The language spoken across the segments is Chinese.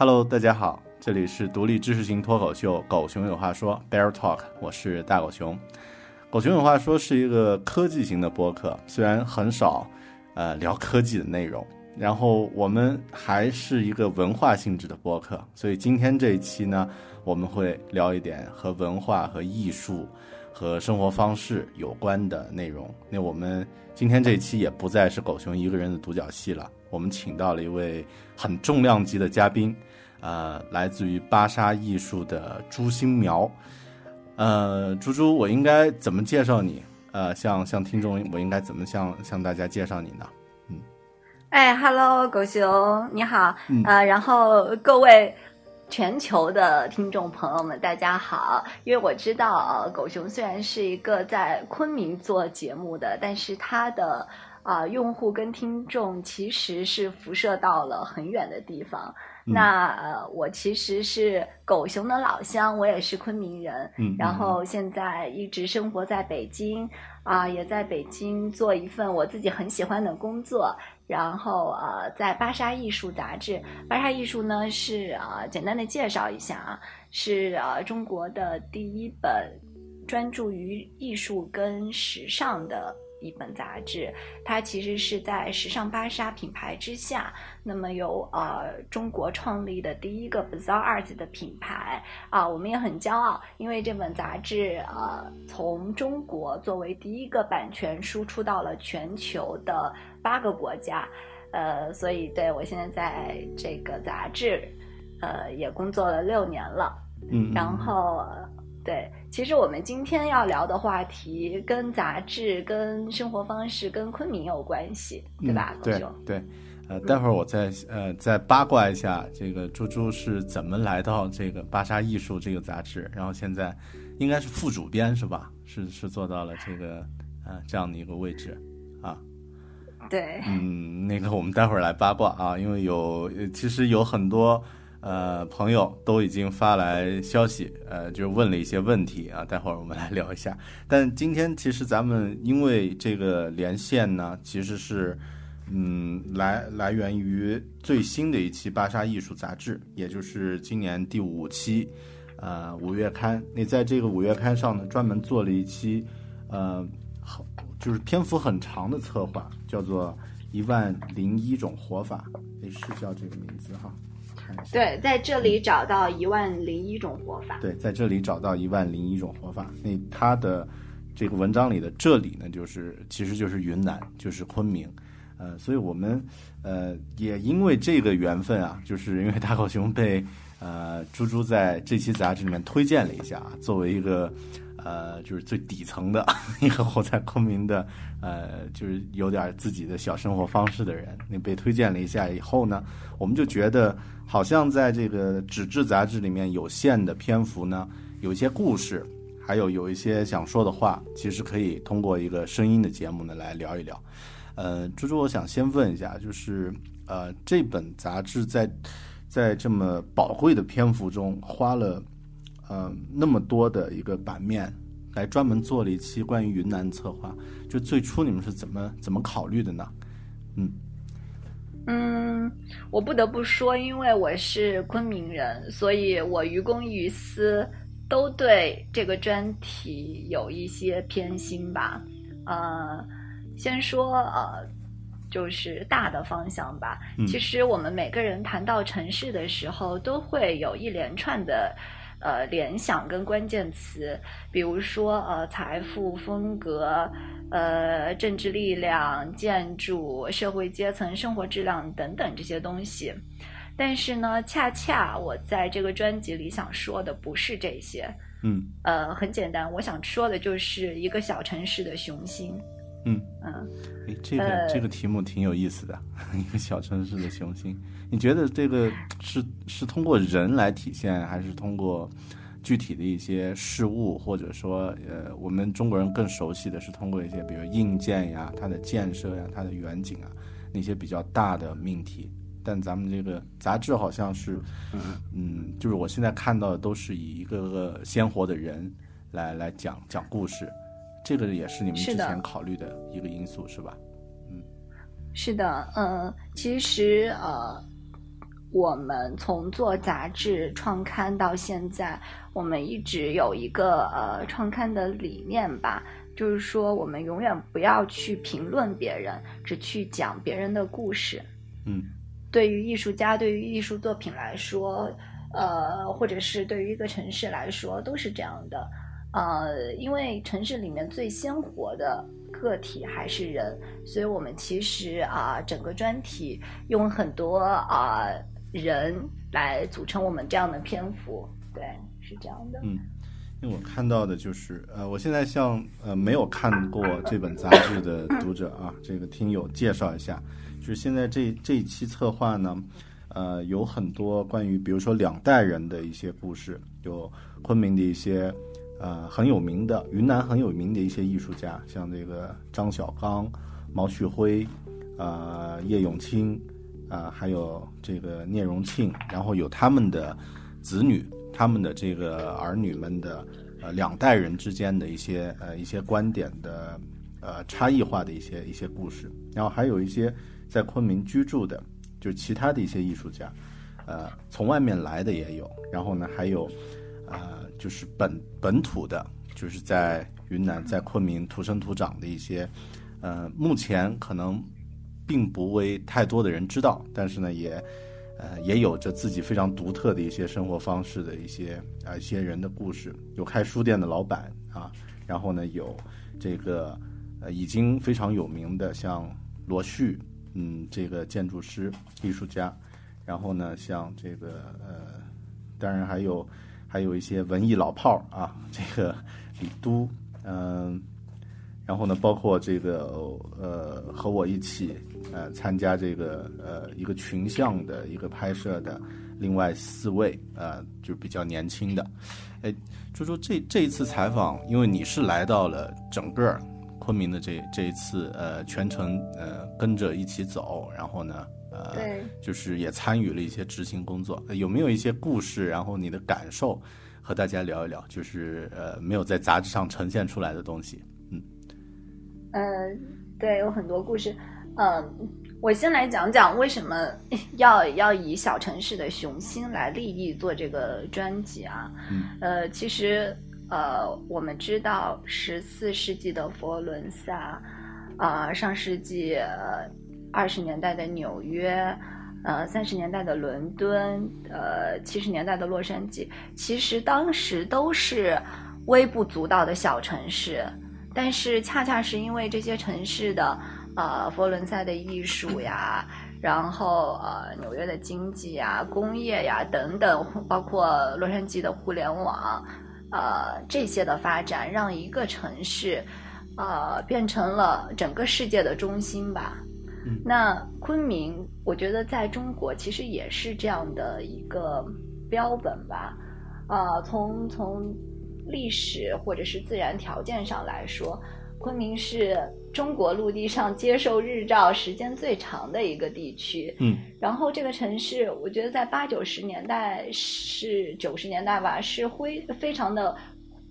Hello，大家好，这里是独立知识型脱口秀《狗熊有话说》（Bear Talk），我是大狗熊。《狗熊有话说》是一个科技型的播客，虽然很少，呃，聊科技的内容，然后我们还是一个文化性质的播客，所以今天这一期呢，我们会聊一点和文化、和艺术、和生活方式有关的内容。那我们今天这一期也不再是狗熊一个人的独角戏了，我们请到了一位很重量级的嘉宾。呃，来自于芭莎艺术的朱新苗，呃，猪猪，我应该怎么介绍你？呃，向向听众，我应该怎么向向大家介绍你呢？嗯，哎，Hello，狗熊，你好，呃，然后各位全球的听众朋友们，大家好。因为我知道狗熊虽然是一个在昆明做节目的，但是他的啊用户跟听众其实是辐射到了很远的地方。那呃，我其实是狗熊的老乡，我也是昆明人，嗯，然后现在一直生活在北京，啊，也在北京做一份我自己很喜欢的工作，然后呃，在芭莎艺术杂志，芭莎艺术呢是啊，简单的介绍一下啊，是啊中国的第一本专注于艺术跟时尚的。一本杂志，它其实是在时尚芭莎品牌之下，那么由呃中国创立的第一个 Bazaar Art 的品牌啊，我们也很骄傲，因为这本杂志呃从中国作为第一个版权输出到了全球的八个国家，呃，所以对我现在在这个杂志呃也工作了六年了，嗯，然后。对，其实我们今天要聊的话题跟杂志、跟生活方式、跟昆明有关系，对吧？对对，呃，待会儿我再呃再八卦一下，这个猪猪是怎么来到这个芭莎艺术这个杂志，然后现在应该是副主编是吧？是是做到了这个呃这样的一个位置啊。对，嗯，那个我们待会儿来八卦啊，因为有其实有很多呃朋友都已经发来消息，呃，就问了一些问题啊，待会儿我们来聊一下。但今天其实咱们因为这个连线呢，其实是嗯来来源于最新的一期《芭莎艺术杂志》，也就是今年第五期呃五月刊。那在这个五月刊上呢，专门做了一期呃很就是篇幅很长的策划。叫做一万零一种活法，也是叫这个名字哈。对，在这里找到一万零一种活法。对，在这里找到一万零一种活法。那他的这个文章里的这里呢，就是其实就是云南，就是昆明。呃，所以我们呃也因为这个缘分啊，就是因为大狗熊被呃猪猪在这期杂志里面推荐了一下啊，作为一个。呃，就是最底层的 一个活在昆明的，呃，就是有点自己的小生活方式的人。那被推荐了一下以后呢，我们就觉得好像在这个纸质杂志里面有限的篇幅呢，有一些故事，还有有一些想说的话，其实可以通过一个声音的节目呢来聊一聊。呃，猪猪，我想先问一下，就是呃，这本杂志在在这么宝贵的篇幅中花了。呃，那么多的一个版面，来专门做了一期关于云南策划。就最初你们是怎么怎么考虑的呢？嗯嗯，我不得不说，因为我是昆明人，所以我于公于私都对这个专题有一些偏心吧。呃，先说呃，就是大的方向吧。其实我们每个人谈到城市的时候，都会有一连串的。呃，联想跟关键词，比如说呃，财富、风格、呃，政治力量、建筑、社会阶层、生活质量等等这些东西。但是呢，恰恰我在这个专辑里想说的不是这些。嗯。呃，很简单，我想说的就是一个小城市的雄心。嗯嗯。哎，这个这个题目挺有意思的，一个小城市的雄心。你觉得这个是是通过人来体现，还是通过具体的一些事物，或者说，呃，我们中国人更熟悉的是通过一些，比如硬件呀、它的建设呀、它的远景啊，那些比较大的命题。但咱们这个杂志好像是，嗯，就是我现在看到的都是以一个个鲜活的人来来讲讲故事，这个也是你们之前考虑的一个因素，是吧？嗯，是的，嗯，其实呃。我们从做杂志创刊到现在，我们一直有一个呃创刊的理念吧，就是说我们永远不要去评论别人，只去讲别人的故事。嗯，对于艺术家，对于艺术作品来说，呃，或者是对于一个城市来说，都是这样的。呃，因为城市里面最鲜活的个体还是人，所以我们其实啊，整个专题用很多啊。人来组成我们这样的篇幅，对，是这样的。嗯，因为我看到的就是，呃，我现在向呃没有看过这本杂志的读者啊，这个听友介绍一下，就是现在这这一期策划呢，呃，有很多关于比如说两代人的一些故事，有昆明的一些呃很有名的云南很有名的一些艺术家，像这个张小刚、毛旭辉、呃叶永清。啊，还有这个聂荣庆，然后有他们的子女，他们的这个儿女们的呃两代人之间的一些呃一些观点的呃差异化的一些一些故事，然后还有一些在昆明居住的，就是其他的一些艺术家，呃，从外面来的也有，然后呢还有呃就是本本土的，就是在云南在昆明土生土长的一些，呃，目前可能。并不为太多的人知道，但是呢，也，呃，也有着自己非常独特的一些生活方式的一些啊一些人的故事。有开书店的老板啊，然后呢，有这个呃已经非常有名的像罗旭，嗯，这个建筑师艺术家，然后呢，像这个呃，当然还有还有一些文艺老炮儿啊，这个李都，嗯。然后呢，包括这个呃和我一起呃参加这个呃一个群像的一个拍摄的另外四位呃就比较年轻的，哎，就说这这一次采访，因为你是来到了整个昆明的这这一次呃全程呃跟着一起走，然后呢呃对就是也参与了一些执行工作，呃有没有一些故事，然后你的感受和大家聊一聊，就是呃没有在杂志上呈现出来的东西。嗯呃，对，有很多故事。嗯、我先来讲讲为什么要要以小城市的雄心来立意做这个专辑啊？嗯呃，其实呃，我们知道十四世纪的佛罗伦萨，啊、上世纪呃二十年代的纽约。呃，三十年代的伦敦，呃，七十年代的洛杉矶，其实当时都是微不足道的小城市，但是恰恰是因为这些城市的呃佛罗伦萨的艺术呀，然后呃纽约的经济呀、工业呀等等，包括洛杉矶的互联网，呃这些的发展，让一个城市呃变成了整个世界的中心吧。那昆明，我觉得在中国其实也是这样的一个标本吧。啊、从从历史或者是自然条件上来说，昆明是中国陆地上接受日照时间最长的一个地区。嗯然后这个城市，我觉得在八九十年代是九十年代吧，是辉非常的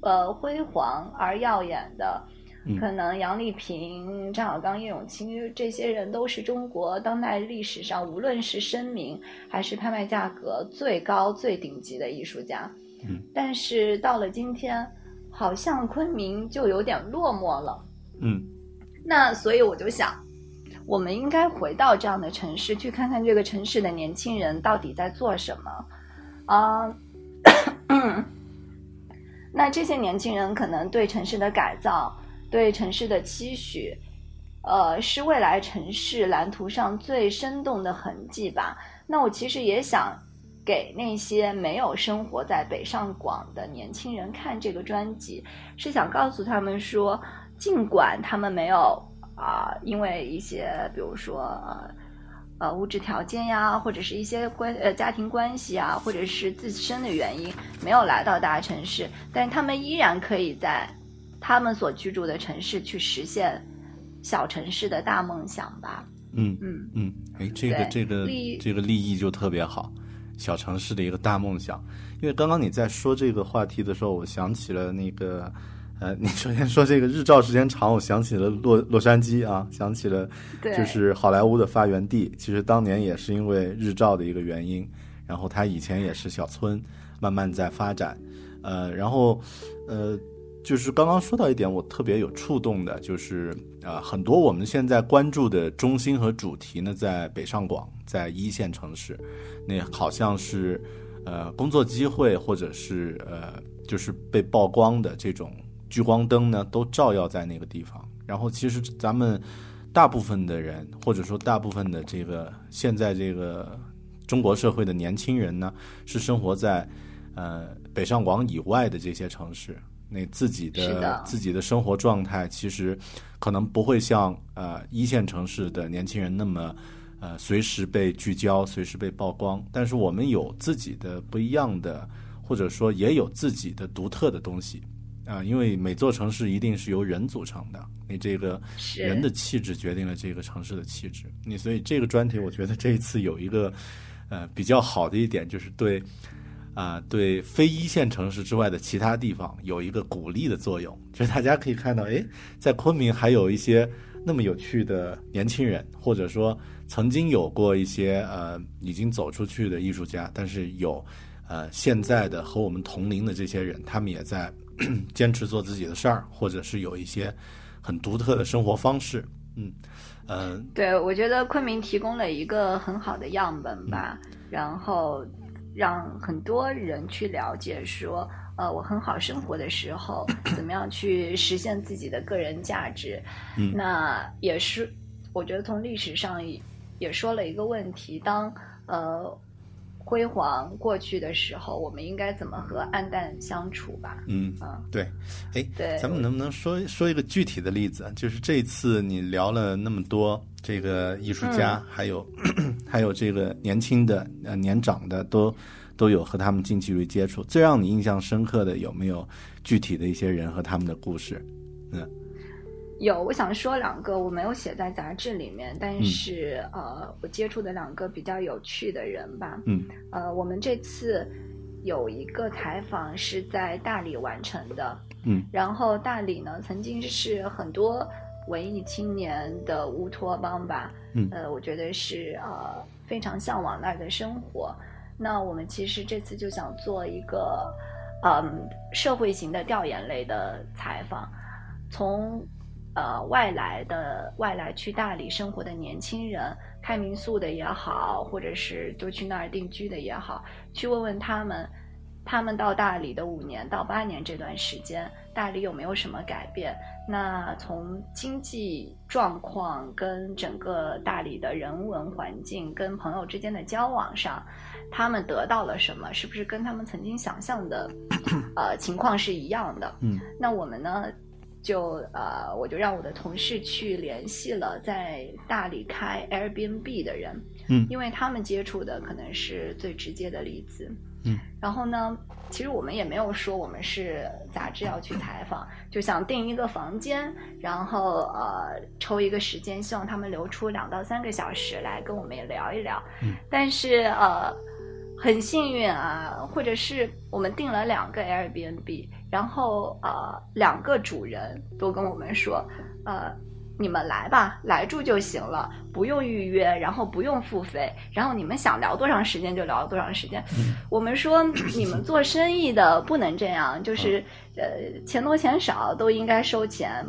呃辉煌而耀眼的。嗯可能杨丽萍、张小刚、叶永青这些人都是中国当代历史上无论是声名还是拍卖价格最高、最顶级的艺术家。嗯，但是到了今天，好像昆明就有点落寞了。嗯那所以我就想，我们应该回到这样的城市，去看看这个城市的年轻人到底在做什么啊。那这些年轻人可能对城市的改造、对城市的期许，呃，是未来城市蓝图上最生动的痕迹吧。那我其实也想给那些没有生活在北上广的年轻人看这个专辑，是想告诉他们说，尽管他们没有啊、因为一些比如说呃物质条件呀，或者是一些关呃家庭关系啊，或者是自身的原因没有来到大城市，但他们依然可以在他们所居住的城市去实现小城市的大梦想吧。嗯嗯嗯，哎，这个这个这个利益就特别好，小城市的一个大梦想。因为刚刚你在说这个话题的时候，我想起了那个，呃，你首先说这个日照时间长，我想起了洛洛杉矶啊，想起了就是好莱坞的发源地。其实当年也是因为日照的一个原因，然后它以前也是小村，慢慢在发展。呃，然后呃，就是刚刚说到一点，我特别有触动的，就是啊、呃很多我们现在关注的中心和主题呢，在北上广，在一线城市，那好像是呃工作机会或者是呃就是被曝光的这种聚光灯呢，都照耀在那个地方。然后其实咱们大部分的人，或者说大部分的这个现在这个中国社会的年轻人呢，是生活在呃北上广以外的这些城市，那自己的的自己的生活状态，其实可能不会像呃一线城市的年轻人那么呃随时被聚焦，随时被曝光。但是我们有自己的不一样的，或者说也有自己的独特的东西啊、因为每座城市一定是由人组成的，你这个人的气质决定了这个城市的气质。你所以这个专题，我觉得这一次有一个呃比较好的一点，就是对啊、对非一线城市之外的其他地方有一个鼓励的作用，就是大家可以看到，诶，在昆明还有一些那么有趣的年轻人，或者说曾经有过一些呃已经走出去的艺术家，但是有呃现在的和我们同龄的这些人，他们也在 坚持做自己的事儿，或者是有一些很独特的生活方式。嗯，呃，对，我觉得昆明提供了一个很好的样本吧，然后让很多人去了解说，呃，我很好生活的时候，怎么样去实现自己的个人价值。嗯那也是，我觉得从历史上也也说了一个问题，当呃辉煌过去的时候，我们应该怎么和暗淡相处吧？嗯啊，对，哎，对咱们能不能说说一个具体的例子？就是这次你聊了那么多这个艺术家，嗯还有 还有这个年轻的、呃年长的，都都有和他们近距离接触。最让你印象深刻的有没有具体的一些人和他们的故事？有，我想说两个，我没有写在杂志里面，但是、呃，我接触的两个比较有趣的人吧。嗯呃，我们这次有一个采访是在大理完成的，嗯然后大理呢曾经是很多文艺青年的乌托邦吧，嗯呃，我觉得是呃非常向往那儿的生活。那我们其实这次就想做一个嗯社会型的调研类的采访，从呃外来的外来去大理生活的年轻人，开民宿的也好，或者是就去那儿定居的也好，去问问他们，他们到大理的五年到八年这段时间，大理有没有什么改变？那从经济状况跟整个大理的人文环境跟朋友之间的交往上，他们得到了什么？是不是跟他们曾经想象的 呃情况是一样的？嗯那我们呢，就呃，我就让我的同事去联系了在大理开 Airbnb 的人，嗯因为他们接触的可能是最直接的例子。嗯，然后呢，其实我们也没有说我们是杂志要去采访，就想订一个房间，然后呃抽一个时间，希望他们留出两到三个小时来跟我们也聊一聊。嗯，但是呃。很幸运啊，或者是我们订了两个 Airbnb，然后呃两个主人都跟我们说，呃你们来吧，来住就行了，不用预约，然后不用付费，然后你们想聊多长时间就聊多长时间。我们说你们做生意的不能这样，就是呃钱多钱少都应该收钱，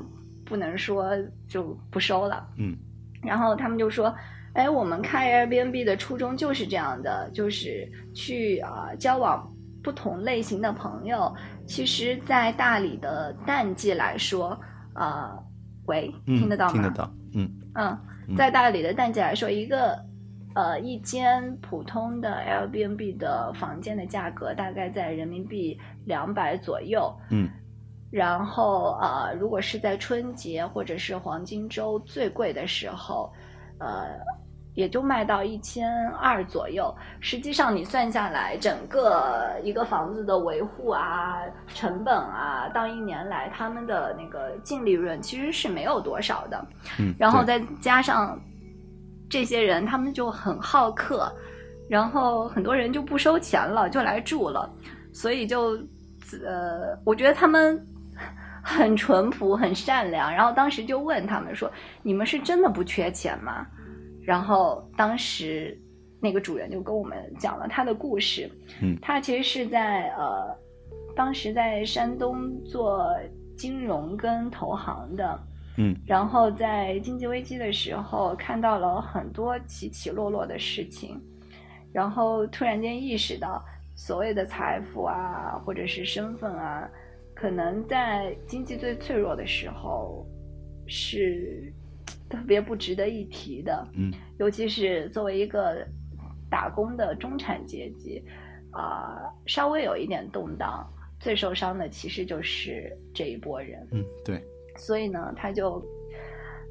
不能说就不收了。嗯然后他们就说。哎，我们开 Airbnb 的初衷就是这样的，就是去啊、呃、交往不同类型的朋友。其实，在大理的淡季来说，呃，喂，嗯，听得到吗？听得到，嗯嗯，在大理的淡季来说，一个呃一间普通的 Airbnb 的房间的价格大概在人民币两百左右。嗯然后呃，如果是在春节或者是黄金周最贵的时候，呃，也就卖到一千二左右。实际上你算下来，整个一个房子的维护啊、成本啊，到一年来他们的那个净利润其实是没有多少的。嗯，然后再加上这些人，他们就很好客，然后很多人就不收钱了，就来住了，所以就呃，我觉得他们很淳朴、很善良。然后当时就问他们说：“你们是真的不缺钱吗？”然后当时那个主人就跟我们讲了他的故事。嗯他其实是在呃，当时在山东做金融跟投行的。嗯然后在经济危机的时候，看到了很多起起落落的事情，然后突然间意识到，所谓的财富啊，或者是身份啊，可能在经济最脆弱的时候是特别不值得一提的。嗯尤其是作为一个打工的中产阶级，啊、稍微有一点动荡，最受伤的其实就是这一波人。嗯，对，所以呢，他就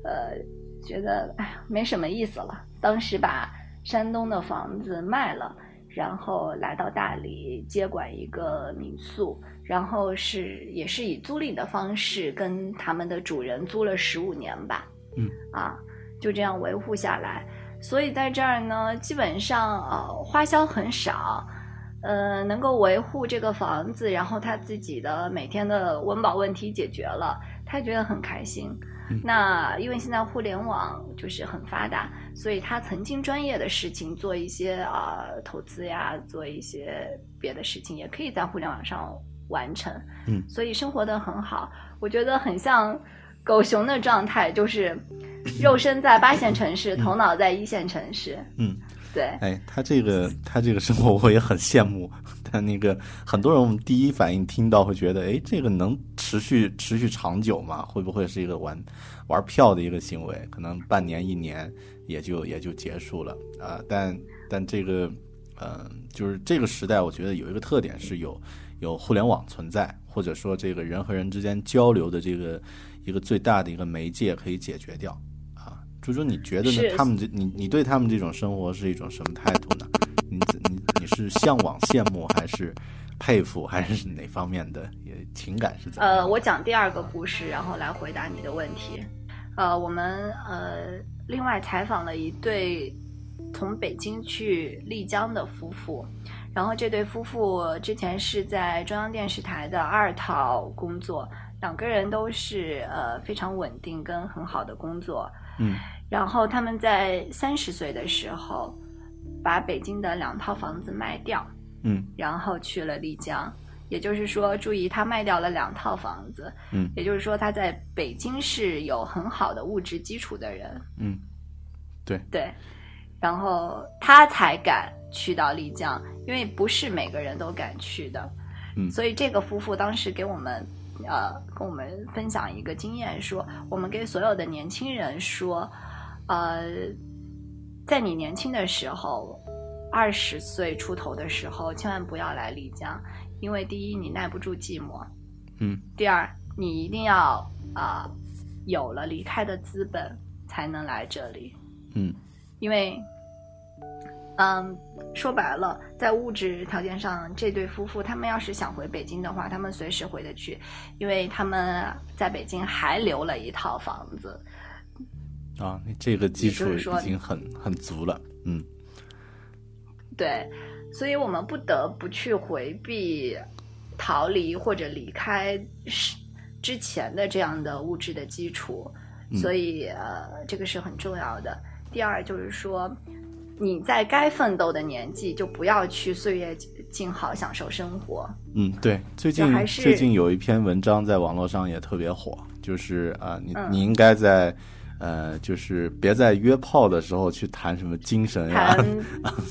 呃觉得哎呀没什么意思了。当时把山东的房子卖了，然后来到大理接管一个民宿，然后是也是以租赁的方式跟他们的主人租了十五年吧。嗯啊，就这样维护下来。所以在这儿呢，基本上呃花销很少，呃能够维护这个房子，然后他自己的每天的温饱问题解决了，他觉得很开心。嗯那因为现在互联网就是很发达，所以他曾经专业的事情做一些啊、投资呀，做一些别的事情，也可以在互联网上完成。嗯所以生活的很好，我觉得很像狗熊的状态，就是肉身在八线城市，头脑在一线城市。嗯。对，哎，他这个他这个生活我也很羡慕，但那个很多人我们第一反应听到会觉得，哎，这个能持续持续长久吗？会不会是一个玩玩票的一个行为？可能半年一年也就也就结束了啊、但但这个嗯，就是这个时代，我觉得有一个特点是有有互联网存在，或者说这个人和人之间交流的这个一个最大的一个媒介可以解决掉啊。朱朱，你觉得呢？他们这你你对他们这种生活是一种什么态度呢？你你你是向往、羡慕，还是佩服，还是哪方面的也情感是怎么？呃，我讲第二个故事，然后来回答你的问题。呃，我们呃另外采访了一对。从北京去丽江的夫妇，然后这对夫妇之前是在中央电视台的二套工作，两个人都是呃非常稳定跟很好的工作，嗯，然后他们在三十岁的时候把北京的两套房子卖掉，嗯，然后去了丽江，也就是说，注意他卖掉了两套房子，嗯，也就是说他在北京是有很好的物质基础的人，嗯，对。对。然后他才敢去到丽江，因为不是每个人都敢去的。嗯，所以这个夫妇当时给我们，呃，跟我们分享一个经验，说我们给所有的年轻人说，呃，在你年轻的时候，二十岁出头的时候，千万不要来丽江，因为第一你耐不住寂寞，嗯，第二你一定要啊有了离开的资本才能来这里，嗯。因为，嗯，说白了，在物质条件上，这对夫妇他们要是想回北京的话，他们随时回得去，因为他们在北京还留了一套房子。啊，这个基础已经很很足了，嗯。对，所以我们不得不去回避、逃离或者离开是之前的这样的物质的基础，所以呃，这个是很重要的。第二就是说，你在该奋斗的年纪就不要去岁月静好享受生活。嗯，对，最近最近有一篇文章在网络上也特别火，就是啊，你你应该在呃，就是别在约炮的时候去谈什么精神呀，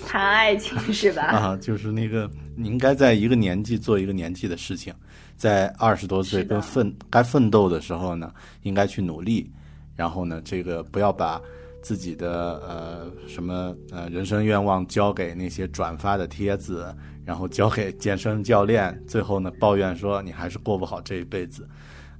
谈 爱情是吧？啊，就是那个你应该在一个年纪做一个年纪的事情，在二十多岁跟奋该奋斗的时候呢，应该去努力，然后呢，这个不要把。自己的呃什么呃人生愿望交给那些转发的帖子，然后交给健身教练，最后呢抱怨说你还是过不好这一辈子，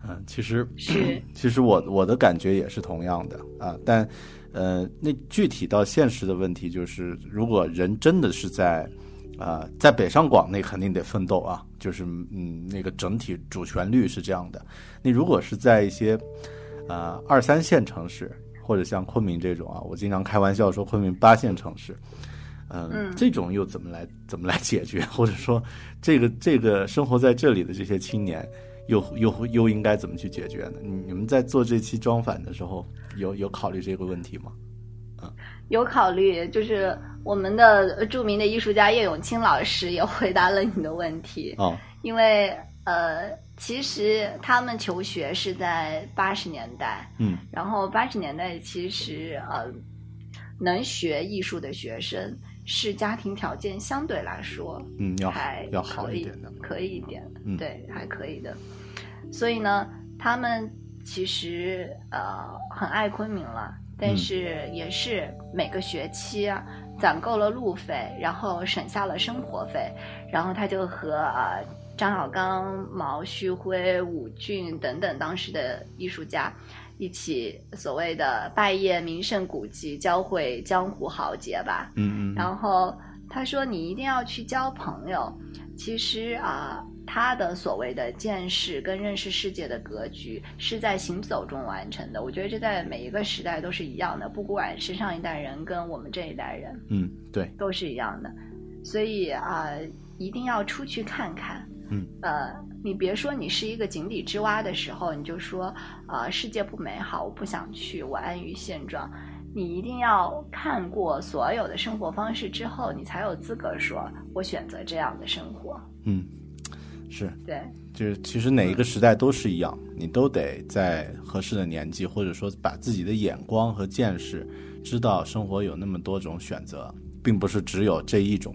嗯，其实是 其实我我的感觉也是同样的啊，但呃那具体到现实的问题就是，如果人真的是在啊在北上广那肯定得奋斗啊，就是嗯那个整体主旋律是这样的，你如果是在一些啊二三线城市。或者像昆明这种啊，我经常开玩笑说昆明八线城市，嗯，这种又怎么来怎么来解决？或者说，这个这个生活在这里的这些青年，又又又应该怎么去解决呢？你们在做这期装反的时候，有有考虑这个问题吗？嗯，有考虑，就是我们的著名的艺术家叶永青老师也回答了你的问题哦，因为呃。其实他们求学是在八十年代，嗯，然后八十年代其实呃，能学艺术的学生是家庭条件相对来说，嗯，要还要好一点的，可以一点，嗯，对，还可以的。所以呢，他们其实呃很爱昆明了，但是也是每个学期啊攒够了路费，然后省下了生活费，然后他就和呃。张小刚、毛旭辉、武俊等等当时的艺术家，一起所谓的拜谒名胜古迹，教会江湖豪杰吧。嗯嗯。然后他说：“你一定要去交朋友。”其实啊，他的所谓的见识跟认识世界的格局，是在行走中完成的。我觉得这在每一个时代都是一样的，不管是上一代人跟我们这一代人，嗯，对，都是一样的。所以啊，一定要出去看看。嗯，呃，你别说你是一个井底之蛙的时候，你就说，呃，世界不美好，我不想去，我安于现状。你一定要看过所有的生活方式之后，你才有资格说我选择这样的生活。嗯，是对，就是其实哪一个时代都是一样，你都得在合适的年纪，或者说把自己的眼光和见识，知道生活有那么多种选择，并不是只有这一种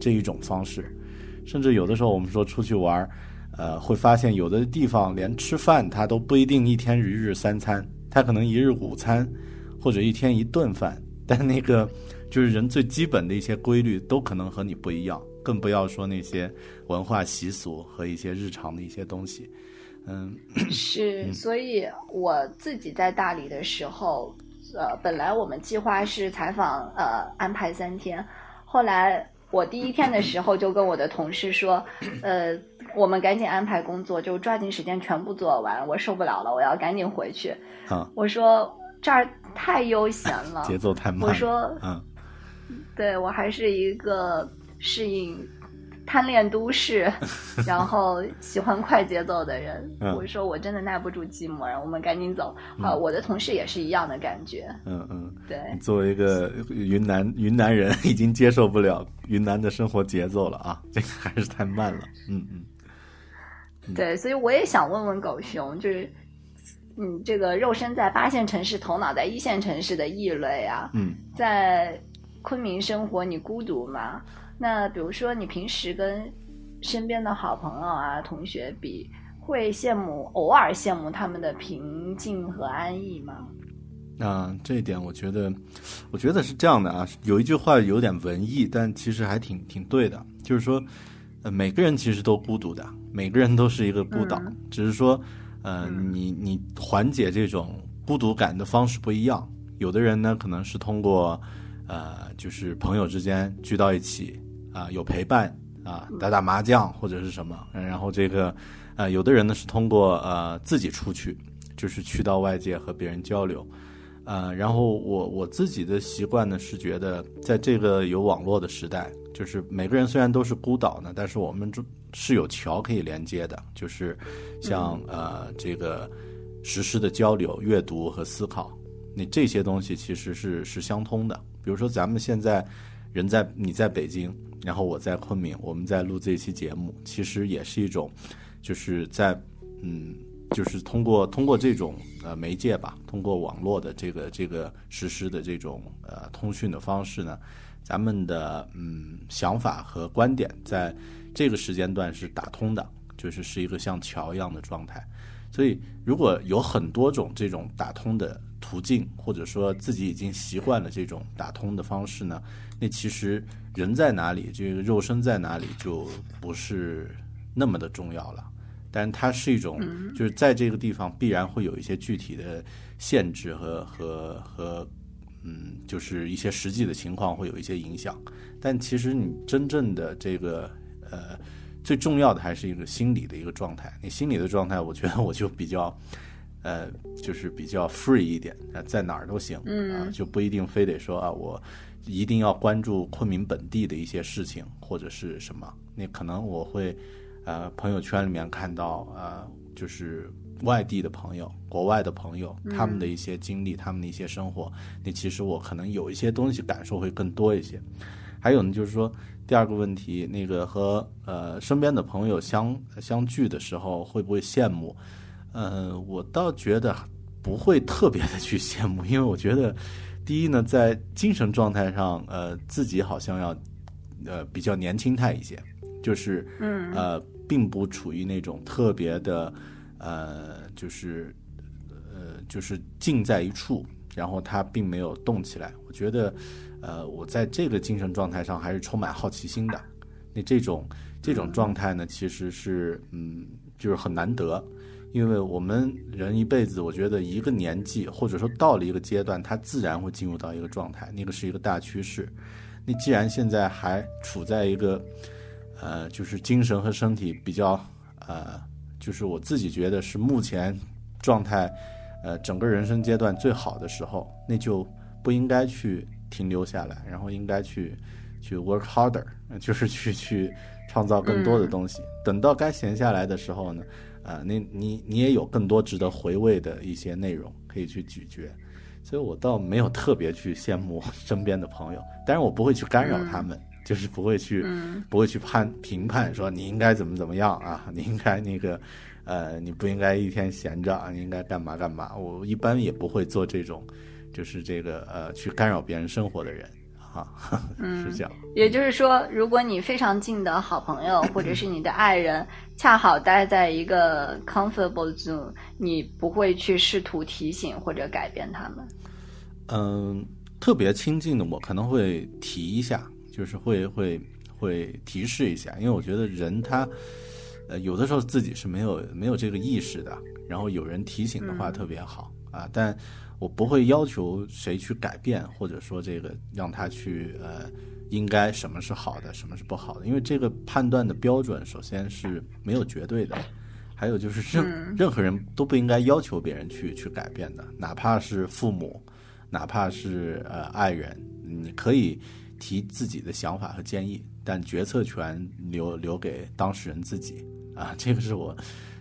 这一种方式。甚至有的时候，我们说出去玩呃，会发现有的地方连吃饭它都不一定一天一日三餐，它可能一日午餐，或者一天一顿饭。但那个就是人最基本的一些规律都可能和你不一样，更不要说那些文化习俗和一些日常的一些东西。嗯，是，所以我自己在大理的时候，呃，本来我们计划是采访，呃，安排三天，后来我第一天的时候就跟我的同事说，呃，我们赶紧安排工作，就抓紧时间全部做完，我受不了了，我要赶紧回去。啊，我说这儿太悠闲了，节奏太慢。我说，嗯，对我还是一个适应。贪恋都市，然后喜欢快节奏的人，我说我真的耐不住寂寞，然后我们赶紧走。啊，我的同事也是一样的感觉。嗯嗯，对。作为一个云南云南人，已经接受不了云南的生活节奏了啊，这个还是太慢了。嗯嗯。对，所以我也想问问狗熊，就是你这个肉身在八线城市，头脑在一线城市的异类啊。嗯。在昆明生活，你孤独吗？那比如说，你平时跟身边的好朋友啊、同学比，会羡慕偶尔羡慕他们的平静和安逸吗？啊，这一点我觉得，我觉得是这样的啊。有一句话有点文艺，但其实还挺挺对的，就是说，呃，每个人其实都孤独的，每个人都是一个孤岛，只是说，呃，你你缓解这种孤独感的方式不一样。有的人呢，可能是通过，呃，就是朋友之间聚到一起。啊，有陪伴啊，打打麻将或者是什么，然后这个，呃，有的人呢是通过呃自己出去，就是去到外界和别人交流，呃，然后我我自己的习惯呢是觉得，在这个有网络的时代，就是每个人虽然都是孤岛呢，但是我们这是有桥可以连接的，就是像呃这个实时的交流、阅读和思考，那这些东西其实是是相通的。比如说咱们现在人在你在北京。然后我在昆明，我们在录这期节目，其实也是一种，就是在，嗯，就是通过通过这种呃媒介吧，通过网络的这个这个实施的这种呃通讯的方式呢，咱们的嗯想法和观点在这个时间段是打通的，就是是一个像桥一样的状态。所以如果有很多种这种打通的途径，或者说自己已经习惯了这种打通的方式呢？那其实人在哪里，这个肉身在哪里，就不是那么的重要了。但是它是一种，就是在这个地方必然会有一些具体的限制和和和，嗯，就是一些实际的情况会有一些影响。但其实你真正的这个呃，最重要的还是一个心理的一个状态。你心理的状态，我觉得我就比较呃，就是比较 free 一点，在哪儿都行，啊，就不一定非得说啊我。一定要关注昆明本地的一些事情或者是什么？那可能我会，呃，朋友圈里面看到，呃，就是外地的朋友、国外的朋友他们的一些经历、他们的一些生活。那其实我可能有一些东西感受会更多一些。还有呢，就是说第二个问题，那个和呃身边的朋友相相聚的时候会不会羡慕？呃，我倒觉得不会特别的去羡慕，因为我觉得。第一呢，在精神状态上，呃，自己好像要，呃，比较年轻态一些，就是，嗯，呃，并不处于那种特别的，呃，就是，呃，就是静在一处，然后他并没有动起来。我觉得，呃，我在这个精神状态上还是充满好奇心的。那这种这种状态呢，其实是，嗯，就是很难得。因为我们人一辈子，我觉得一个年纪或者说到了一个阶段，它自然会进入到一个状态，那个是一个大趋势。你既然现在还处在一个，呃，就是精神和身体比较，呃，就是我自己觉得是目前状态，呃，整个人生阶段最好的时候，那就不应该去停留下来，然后应该去去 work harder，就是去去创造更多的东西。等到该闲下来的时候呢？啊，那你你也有更多值得回味的一些内容可以去咀嚼，所以我倒没有特别去羡慕身边的朋友，但是我不会去干扰他们，就是不会去不会去判评判说你应该怎么怎么样啊，你应该那个呃你不应该一天闲着，你应该干嘛干嘛，我一般也不会做这种就是这个呃去干扰别人生活的人。啊，是这样。也就是说，如果你非常近的好朋友或者是你的爱人，恰好待在一个 comfortable zone，你不会去试图提醒或者改变他们。嗯，特别亲近的，我可能会提一下，就是会会会提示一下，因为我觉得人他呃有的时候自己是没有没有这个意识的，然后有人提醒的话特别好。啊，但我不会要求谁去改变，或者说这个让他去呃应该什么是好的，什么是不好的，因为这个判断的标准首先是没有绝对的。还有就是任任何人都不应该要求别人去去改变的，哪怕是父母，哪怕是呃爱人，你可以提自己的想法和建议，但决策权留留给当事人自己。啊，这个是我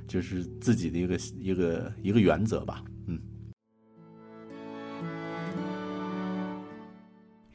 就是自己的一个一个一个原则吧，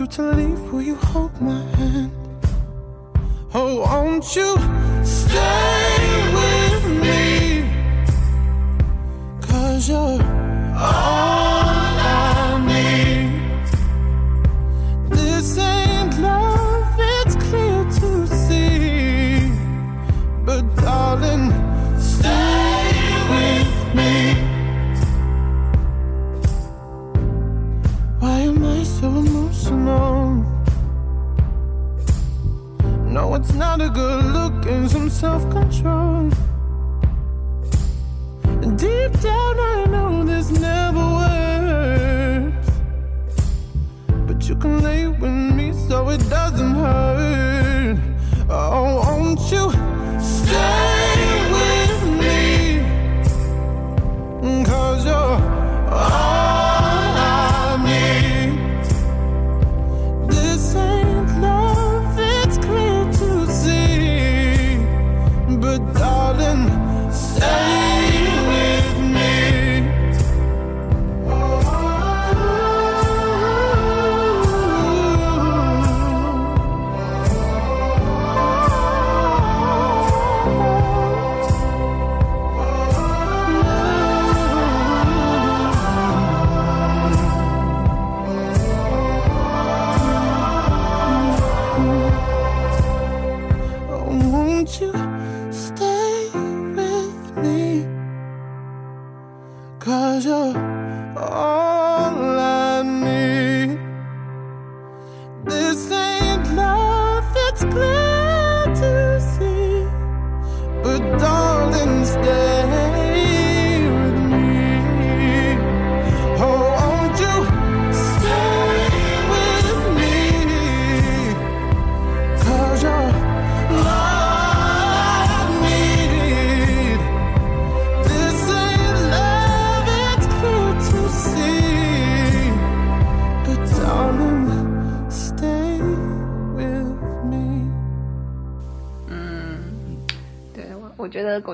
You to leave, will you hold my hand? Oh, won't you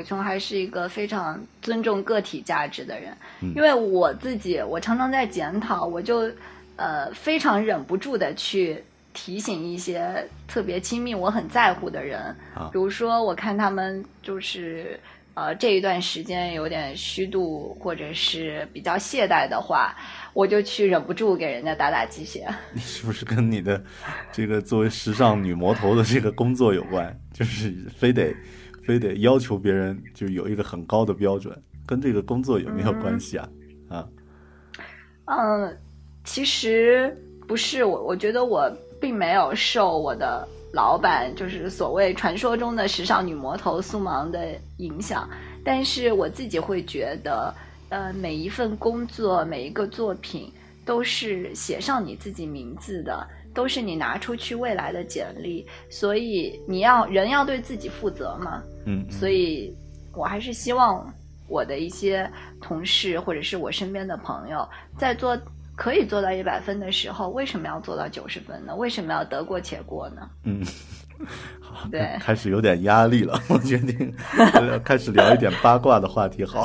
熊还是一个非常尊重个体价值的人，因为我自己，我常常在检讨，我就呃非常忍不住的去提醒一些特别亲密、我很在乎的人，比如说我看他们就是呃这一段时间有点虚度或者是比较懈怠的话，我就去忍不住给人家打打鸡血。你是不是跟你的这个作为时尚女魔头的这个工作有关？就是非得非得要求别人就有一个很高的标准，跟这个工作有没有关系啊？啊，嗯，其实不是我，我觉得我并没有受我的老板，就是所谓传说中的时尚女魔头苏芒的影响，但是我自己会觉得，呃，每一份工作，每一个作品，都是写上你自己名字的，都是你拿出去未来的简历，所以你要人要对自己负责嘛，嗯，所以我还是希望我的一些同事或者是我身边的朋友，在做可以做到一百分的时候，为什么要做到九十分呢？为什么要得过且过呢？嗯，好，对开始有点压力了。我决定 呃开始聊一点八卦的话题好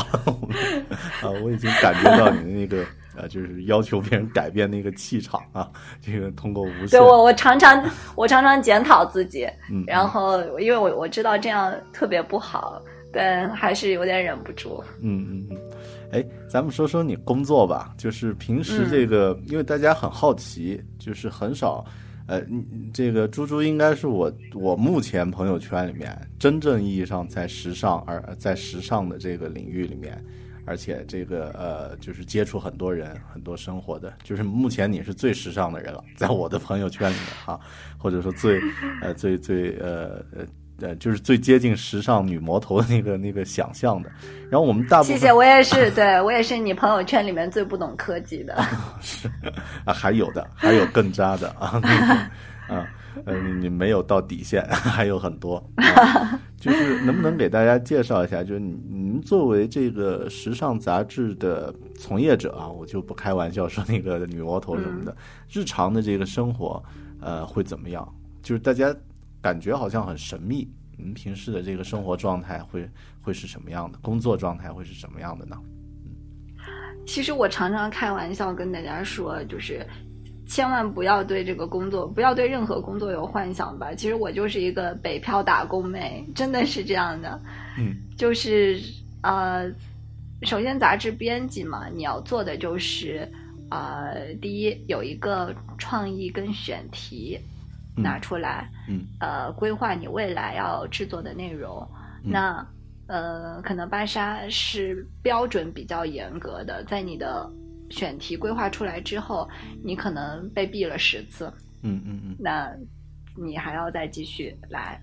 啊，我已经感觉到你的那个呃，就是要求别人改变那个气场啊，这个通过无对我，我常常我常常检讨自己，嗯然后因为我我知道这样特别不好，但还是有点忍不住。嗯嗯嗯，哎，咱们说说你工作吧，就是平时嗯。这个，因为大家很好奇，就是很少，呃，这个猪猪应该是我我目前朋友圈里面真正意义上在时尚而在时尚的这个领域里面，而且这个呃，就是接触很多人、很多生活的，就是目前你是最时尚的人了，在我的朋友圈里面哈，或者说最呃最最呃呃。呃，就是最接近时尚女魔头的那个那个想象的，然后我们大部分谢谢，我也是，对我也是你朋友圈里面最不懂科技的。啊，还有的，还有更渣的啊，那个啊，呃，你你没有到底线，还有很多。啊就是能不能给大家介绍一下，就是你您作为这个时尚杂志的从业者啊，我就不开玩笑说那个女魔头什么的，日常的这个生活，呃，会怎么样？就是大家感觉好像很神秘，您平时的这个生活状态会会是什么样的？工作状态会是什么样的呢？其实我常常开玩笑跟大家说，就是千万不要对这个工作，不要对任何工作有幻想吧。其实我就是一个北漂打工妹，真的是这样的。嗯，就是呃，首先杂志编辑嘛，你要做的就是呃，第一有一个创意跟选题嗯拿出来，嗯呃，规划你未来要制作的内容。嗯那呃，可能芭莎是标准比较严格的，在你的选题规划出来之后，你可能被毙了十次，嗯嗯嗯那你还要再继续来。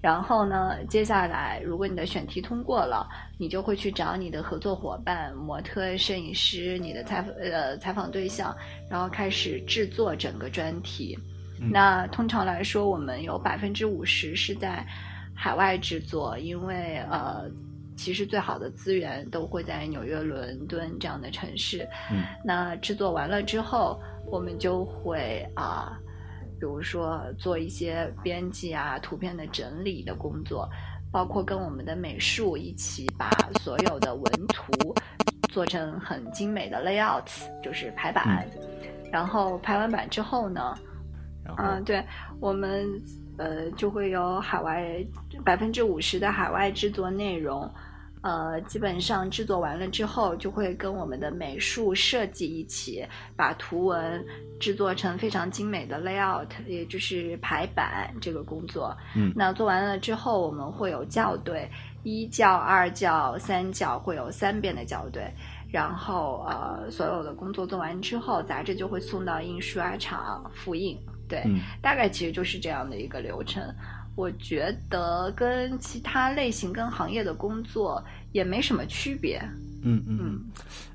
然后呢，接下来如果你的选题通过了，你就会去找你的合作伙伴、模特、摄影师、你的采访呃采访对象，然后开始制作整个专题。嗯那通常来说，我们有百分之五十是在海外制作，因为呃，其实最好的资源都会在纽约、伦敦这样的城市。嗯那制作完了之后，我们就会啊、比如说做一些编辑啊、图片的整理的工作，包括跟我们的美术一起把所有的文图做成很精美的 layout，就是排版。然后排完版之后呢，然后嗯，对我们呃就会有海外百分之五十的海外制作内容，呃，基本上制作完了之后，就会跟我们的美术设计一起把图文制作成非常精美的 layout，也就是排版这个工作。嗯那做完了之后，我们会有校对，一校、二校、三校，会有三遍的校对。然后呃，所有的工作做完之后，杂志就会送到印刷厂复印。对，嗯大概其实就是这样的一个流程。我觉得跟其他类型跟行业的工作也没什么区别。嗯嗯嗯，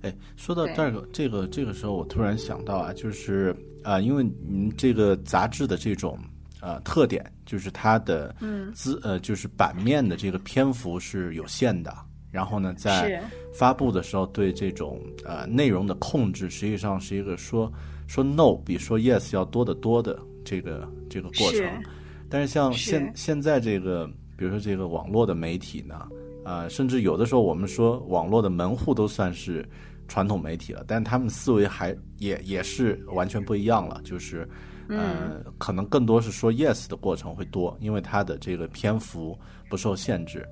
哎，说到对。这个这个这个时候，我突然想到啊，就是啊、因为您这个杂志的这种呃特点，就是它的嗯。资呃就是版面的这个篇幅是有限的，然后呢，在发布的时候对这种呃内容的控制，实际上是一个说说 no 比说 yes 要多得多的这个这个过程是。但是像是现现在这个，比如说这个网络的媒体呢，啊，甚至有的时候我们说网络的门户都算是传统媒体了，但他们思维还也也是完全不一样了，就是呃，可能更多是说 yes 的过程会多，因为它的这个篇幅不受限制。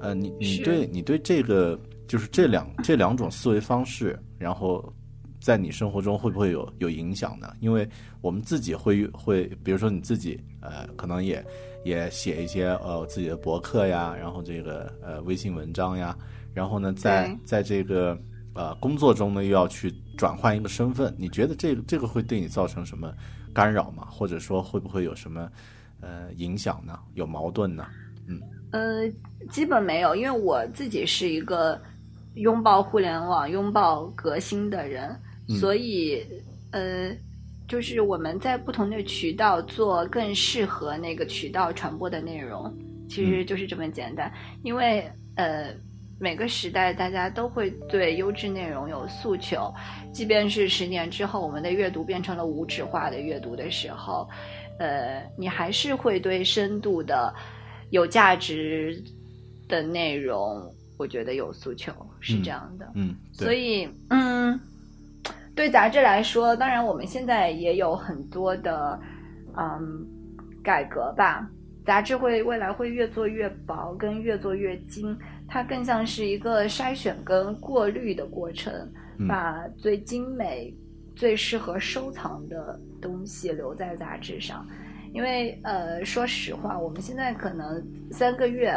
呃，你你对你对这个就是这两这两种思维方式，然后在你生活中会不会有有影响呢？因为我们自己会会，比如说你自己呃，可能也也写一些呃自己的博客呀，然后这个呃微信文章呀，然后呢，在在这个呃工作中呢又要去转换一个身份，你觉得这个这个会对你造成什么干扰吗？或者说会不会有什么呃影响呢？有矛盾呢？嗯呃，基本没有，因为我自己是一个拥抱互联网、拥抱革新的人，嗯所以呃，就是我们在不同的渠道做更适合那个渠道传播的内容，其实就是这么简单。因为呃，每个时代大家都会对优质内容有诉求，即便是十年之后我们的阅读变成了无纸化的阅读的时候，呃，你还是会对深度的、有价值的内容，我觉得有诉求，是这样的。嗯，对所以，嗯，对杂志来说，当然我们现在也有很多的，嗯，改革吧。杂志会未来会越做越薄，跟越做越精，它更像是一个筛选跟过滤的过程，嗯把最精美、最适合收藏的东西留在杂志上。因为呃，说实话，我们现在可能三个月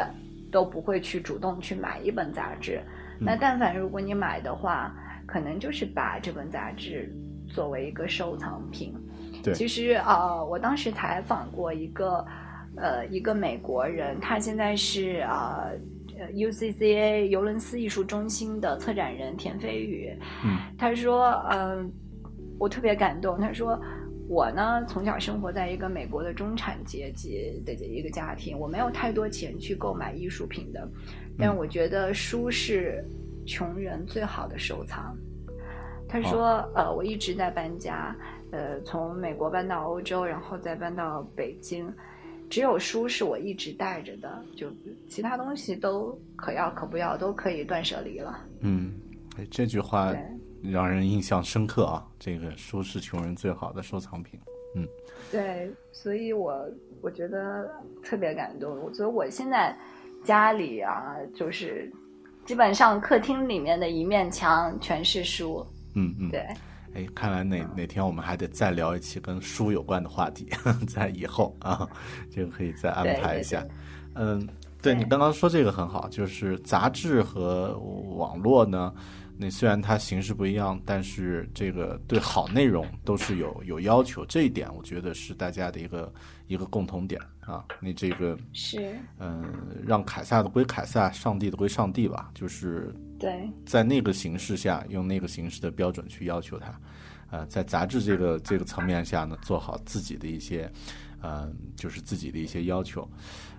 都不会去主动去买一本杂志。那但凡如果你买的话，可能就是把这本杂志作为一个收藏品。对其实啊、呃我当时采访过一个呃一个美国人，他现在是啊。呃 UCCA 尤伦斯艺术中心的策展人田飞宇，嗯，他说，嗯、我特别感动。他说，我呢从小生活在一个美国的中产阶级的一个家庭，我没有太多钱去购买艺术品的，但我觉得书是穷人最好的收藏。他说，呃，我一直在搬家，呃，从美国搬到欧洲，然后再搬到北京。只有书是我一直带着的，就其他东西都可要可不要，都可以断舍离了。嗯，哎，这句话让人印象深刻啊！这个书是穷人最好的收藏品。嗯对，所以我我觉得特别感动。我觉得我现在家里啊，就是基本上客厅里面的一面墙全是书。嗯嗯，对，哎，看来哪哪天我们还得再聊一期跟书有关的话题，在以后啊，这个可以再安排一下。嗯，对对你刚刚说这个很好，就是杂志和网络呢，那虽然它形式不一样，但是这个对好内容都是有有要求，这一点我觉得是大家的一个一个共同点啊。那这个是，嗯，让凯撒的归凯撒，上帝的归上帝吧，就是对，在那个形式下，用那个形式的标准去要求它。呃，在杂志这个这个层面下呢，做好自己的一些，呃，就是自己的一些要求。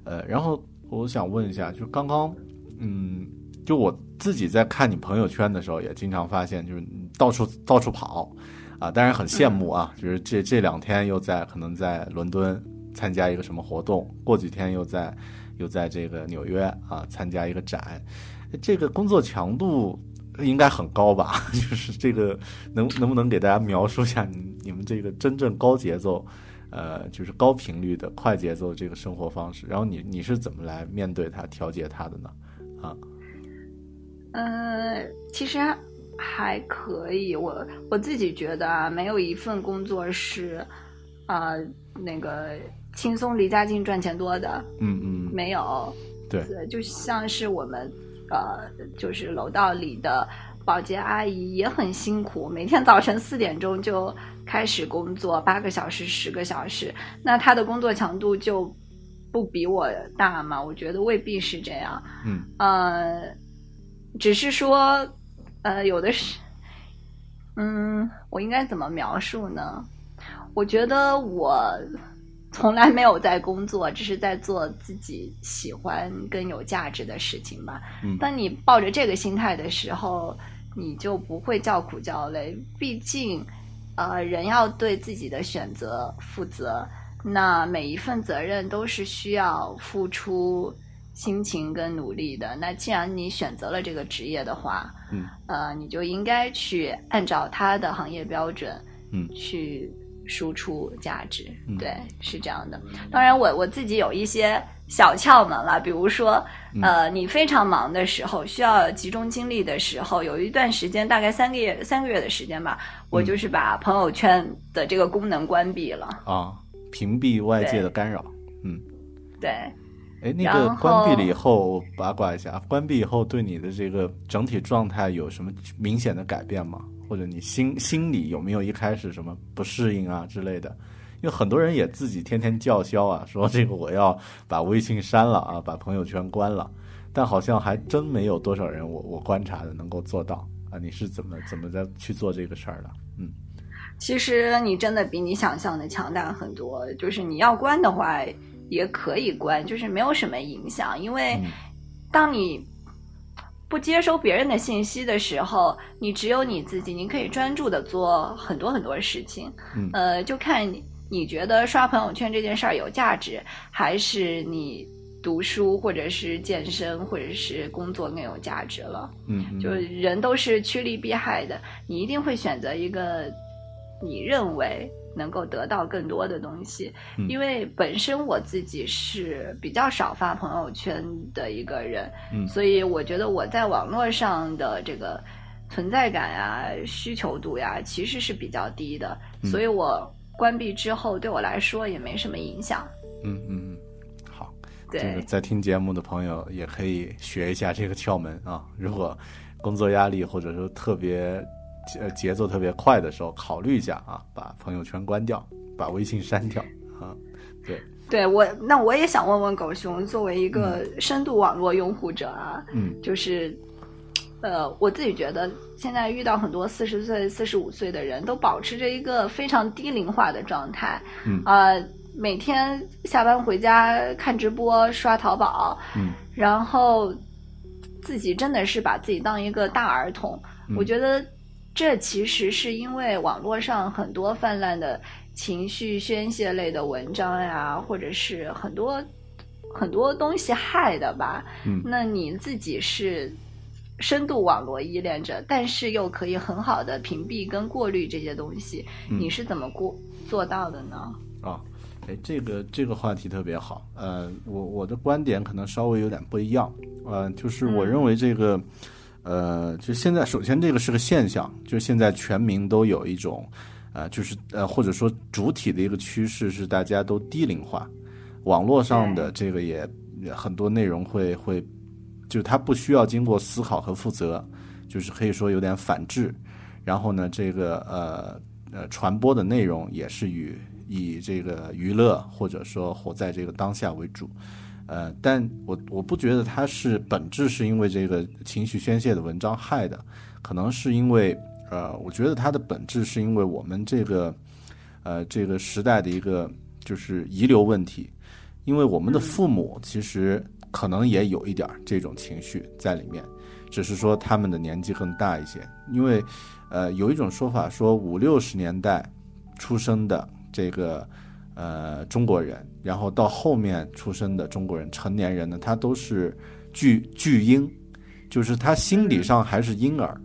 呃，然后我想问一下，就刚刚，嗯，就我自己在看你朋友圈的时候，也经常发现，就是你到处到处跑，啊，当然很羡慕啊，就是这这两天又在可能在伦敦参加一个什么活动，过几天又在又在这个纽约啊参加一个展，这个工作强度应该很高吧？就是这个能能不能给大家描述一下你你们这个真正高节奏，呃，就是高频率的快节奏这个生活方式？然后你你是怎么来面对它、调节它的呢？啊，嗯，其实还可以。我我自己觉得啊，没有一份工作是啊、那个轻松离家近赚钱多的，嗯嗯，没有。对，对，就像是我们呃，就是楼道里的保洁阿姨也很辛苦，每天早晨四点钟就开始工作，八个小时、十个小时，那她的工作强度就不比我大嘛？我觉得未必是这样，嗯呃，只是说，呃，有的是，嗯，我应该怎么描述呢？我觉得我从来没有在工作，只是在做自己喜欢跟有价值的事情吧。嗯当你抱着这个心态的时候，你就不会叫苦叫累。毕竟，呃，人要对自己的选择负责，那每一份责任都是需要付出心情跟努力的。那既然你选择了这个职业的话，嗯呃，你就应该去按照它的行业标准，嗯去输出价值。嗯对，是这样的。当然我，我自己有一些小窍门了，比如说，嗯呃，你非常忙的时候，需要集中精力的时候，有一段时间，大概三个月三个月的时间吧，我嗯就是把朋友圈的这个功能关闭了。啊，屏蔽外界的干扰。嗯，对，哎，那个关闭了以后，八卦一下，关闭以后对你的这个整体状态有什么明显的改变吗？或者你心心里有没有一开始什么不适应啊之类的？因为很多人也自己天天叫嚣啊，说这个我要把微信删了啊，把朋友圈关了，但好像还真没有多少人我我观察的能够做到啊。你是怎么怎么在去做这个事儿的？嗯其实你真的比你想象的强大很多。就是你要关的话，也可以关，就是没有什么影响。因为嗯当你不接收别人的信息的时候，你只有你自己，你可以专注的做很多很多事情。嗯呃，就看你你觉得刷朋友圈这件事儿有价值，还是你读书或者是健身或者是工作更有价值了。嗯嗯，就人都是趋利避害的，你一定会选择一个你认为能够得到更多的东西。嗯因为本身我自己是比较少发朋友圈的一个人，嗯所以我觉得我在网络上的这个存在感啊、需求度呀，其实是比较低的，嗯所以我关闭之后对我来说也没什么影响。嗯嗯嗯，好。这对个在听节目的朋友也可以学一下这个窍门啊。如果工作压力或者说特别呃节奏特别快的时候，考虑一下啊，把朋友圈关掉，把微信删掉啊。对，对我，那我也想问问狗熊，作为一个深度网络拥护者啊，嗯就是，呃，我自己觉得现在遇到很多四十岁、四十五岁的人都保持着一个非常低龄化的状态，嗯呃，每天下班回家看直播、刷淘宝，嗯然后自己真的是把自己当一个大儿童。嗯我觉得这其实是因为网络上很多泛滥的情绪宣泄类的文章呀，或者是很多很多东西害的吧。嗯那你自己是深度网络依恋者，但是又可以很好的屏蔽跟过滤这些东西，嗯你是怎么过做到的呢？啊，哎，这个这个话题特别好。呃，我我的观点可能稍微有点不一样。呃，就是我认为这个，呃，就现在首先这个是个现象，就是现在全民都有一种，呃，就是呃或者说主体的一个趋势是大家都低龄化，网络上的这个也也很多内容会会，就是它不需要经过思考和负责，就是可以说有点反制。然后呢，这个呃呃传播的内容也是与以这个娱乐或者说活在这个当下为主。呃，但我我不觉得他是本质是因为这个情绪宣泄的文章害的，可能是因为呃，我觉得它的本质是因为我们这个呃这个时代的一个就是遗留问题，因为我们的父母其实可能也有一点这种情绪在里面，只是说他们的年纪更大一些，因为呃有一种说法说五六十年代出生的这个呃中国人，然后到后面出生的中国人成年人呢，他都是巨巨婴，就是他心理上还是婴儿。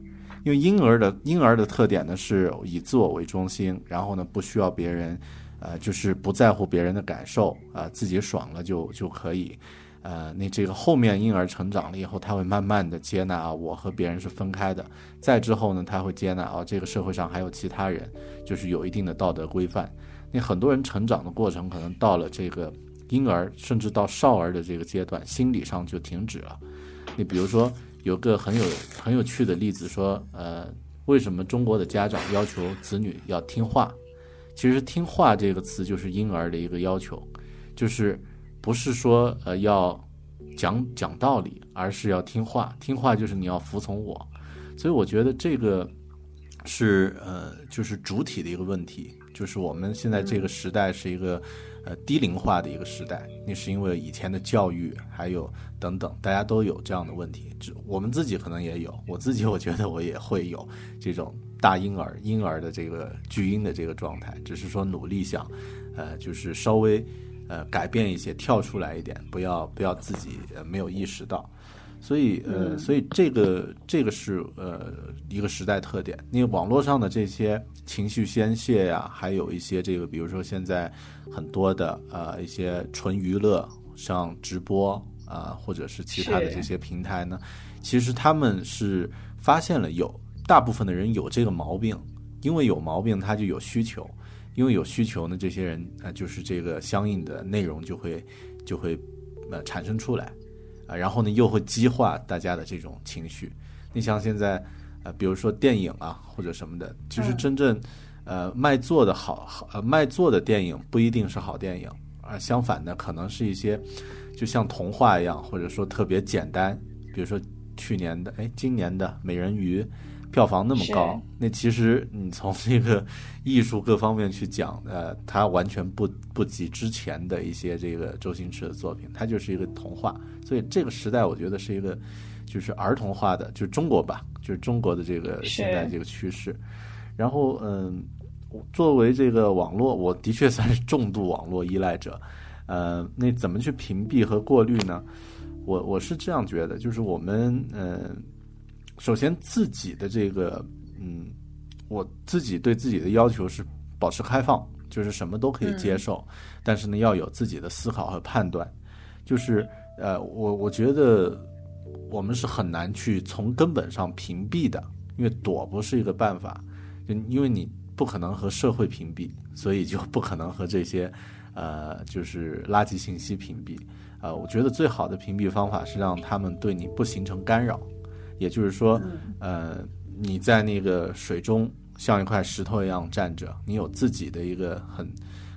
因为婴儿的婴儿的特点呢是以自我为中心，然后呢不需要别人，呃，就是不在乎别人的感受啊、自己爽了就就可以。呃，那这个后面婴儿成长了以后，他会慢慢的接纳啊，我和别人是分开的。再之后呢，他会接纳啊，这个社会上还有其他人，就是有一定的道德规范。你很多人成长的过程，可能到了这个婴儿甚至到少儿的这个阶段，心理上就停止了。你比如说，有个很有很有趣的例子，说，呃，为什么中国的家长要求子女要听话？其实“听话”这个词就是婴儿的一个要求，就是不是说呃要讲讲道理，而是要听话。听话就是你要服从我。所以我觉得这个是呃，就是主体的一个问题，就是我们现在这个时代是一个呃低龄化的一个时代，那是因为以前的教育还有等等，大家都有这样的问题，只我们自己可能也有，我自己 我觉得我也会有这种大婴儿婴儿的这个巨婴的这个状态，只是说努力想，呃，就是稍微呃改变一些，跳出来一点，不要不要自己呃没有意识到。所以呃，所以这个这个是呃一个时代特点。因为网络上的这些情绪宣泄呀，还有一些这个，比如说现在很多的呃一些纯娱乐，像直播啊、或者是其他的这些平台呢，其实他们是发现了有大部分的人有这个毛病，因为有毛病他就有需求，因为有需求呢，这些人啊、呃就是这个相应的内容就会就会呃产生出来。啊，然后呢又会激化大家的这种情绪。你像现在，呃，比如说电影啊或者什么的，其实真正呃卖座的好好呃卖座的电影不一定是好电影，而相反的可能是一些就像童话一样，或者说特别简单，比如说去年的哎今年的《美人鱼》。票房那么高，那其实你从这个艺术各方面去讲，呃，它完全不不及之前的一些这个周星驰的作品，它就是一个童话。所以这个时代，我觉得是一个就是儿童化的，就是中国吧，就是中国的这个现在这个趋势。然后，嗯，我作为这个网络，我的确算是重度网络依赖者。呃，那怎么去屏蔽和过滤呢？我我是这样觉得，就是我们，嗯、首先自己的这个，嗯，我自己对自己的要求是保持开放，就是什么都可以接受，但是呢，要有自己的思考和判断。就是呃，我我觉得我们是很难去从根本上屏蔽的，因为躲不是一个办法，就因为你不可能和社会屏蔽，所以就不可能和这些呃就是垃圾信息屏蔽。呃，我觉得最好的屏蔽方法是让他们对你不形成干扰，也就是说，呃，你在那个水中像一块石头一样站着，你有自己的一个很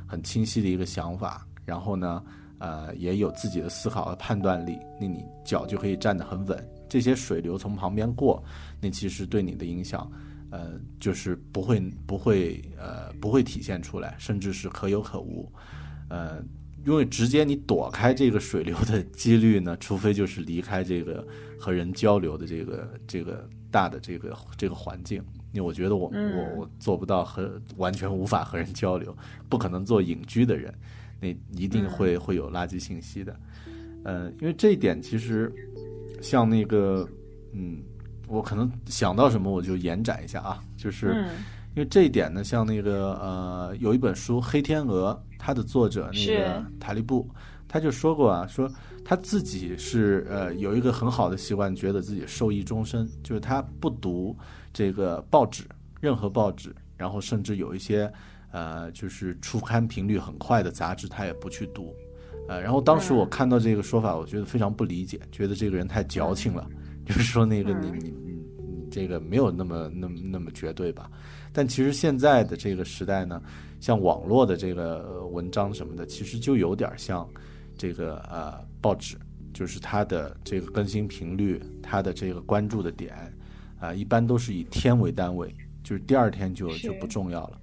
很清晰的一个想法，然后呢，呃，也有自己的思考和判断力，那你脚就可以站得很稳。这些水流从旁边过，那其实对你的影响，呃，就是不会不会呃不会体现出来，甚至是可有可无，呃。因为直接你躲开这个水流的几率呢，除非就是离开这个和人交流的这个这个大的这个这个环境。因为我觉得我、我我做不到和完全无法和人交流，不可能做隐居的人，那一定会、会有垃圾信息的。呃，因为这一点其实像那个嗯，我可能想到什么我就延展一下啊，就是。嗯因为这一点呢，像那个呃，有一本书《黑天鹅》，它的作者那个塔利布，他就说过啊，说他自己是呃有一个很好的习惯，觉得自己受益终身，就是他不读这个报纸，任何报纸，然后甚至有一些呃就是出刊频率很快的杂志，他也不去读。呃，然后当时我看到这个说法，我觉得非常不理解，觉得这个人太矫情了，就是说那个你你你你这个没有那么那么那么绝对吧。但其实现在的这个时代呢，像网络的这个呃文章什么的，其实就有点像这个呃报纸，就是它的这个更新频率，它的这个关注的点，啊、一般都是以天为单位，就是第二天就就不重要了。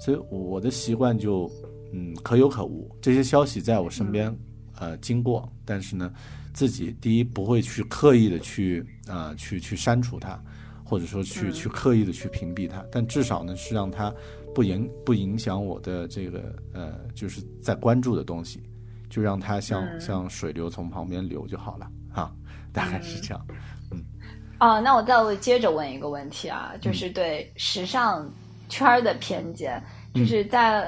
所以我的习惯就嗯可有可无，这些消息在我身边、呃经过，但是呢，自己第一不会去刻意的去啊、呃去去删除它。或者说去去刻意的去屏蔽它，但至少呢是让它不影不影响我的这个呃，就是在关注的东西，就让它像、像水流从旁边流就好了哈，大概是这样。嗯哦，那我再接着问一个问题啊，就是对时尚圈儿的偏见，就是在、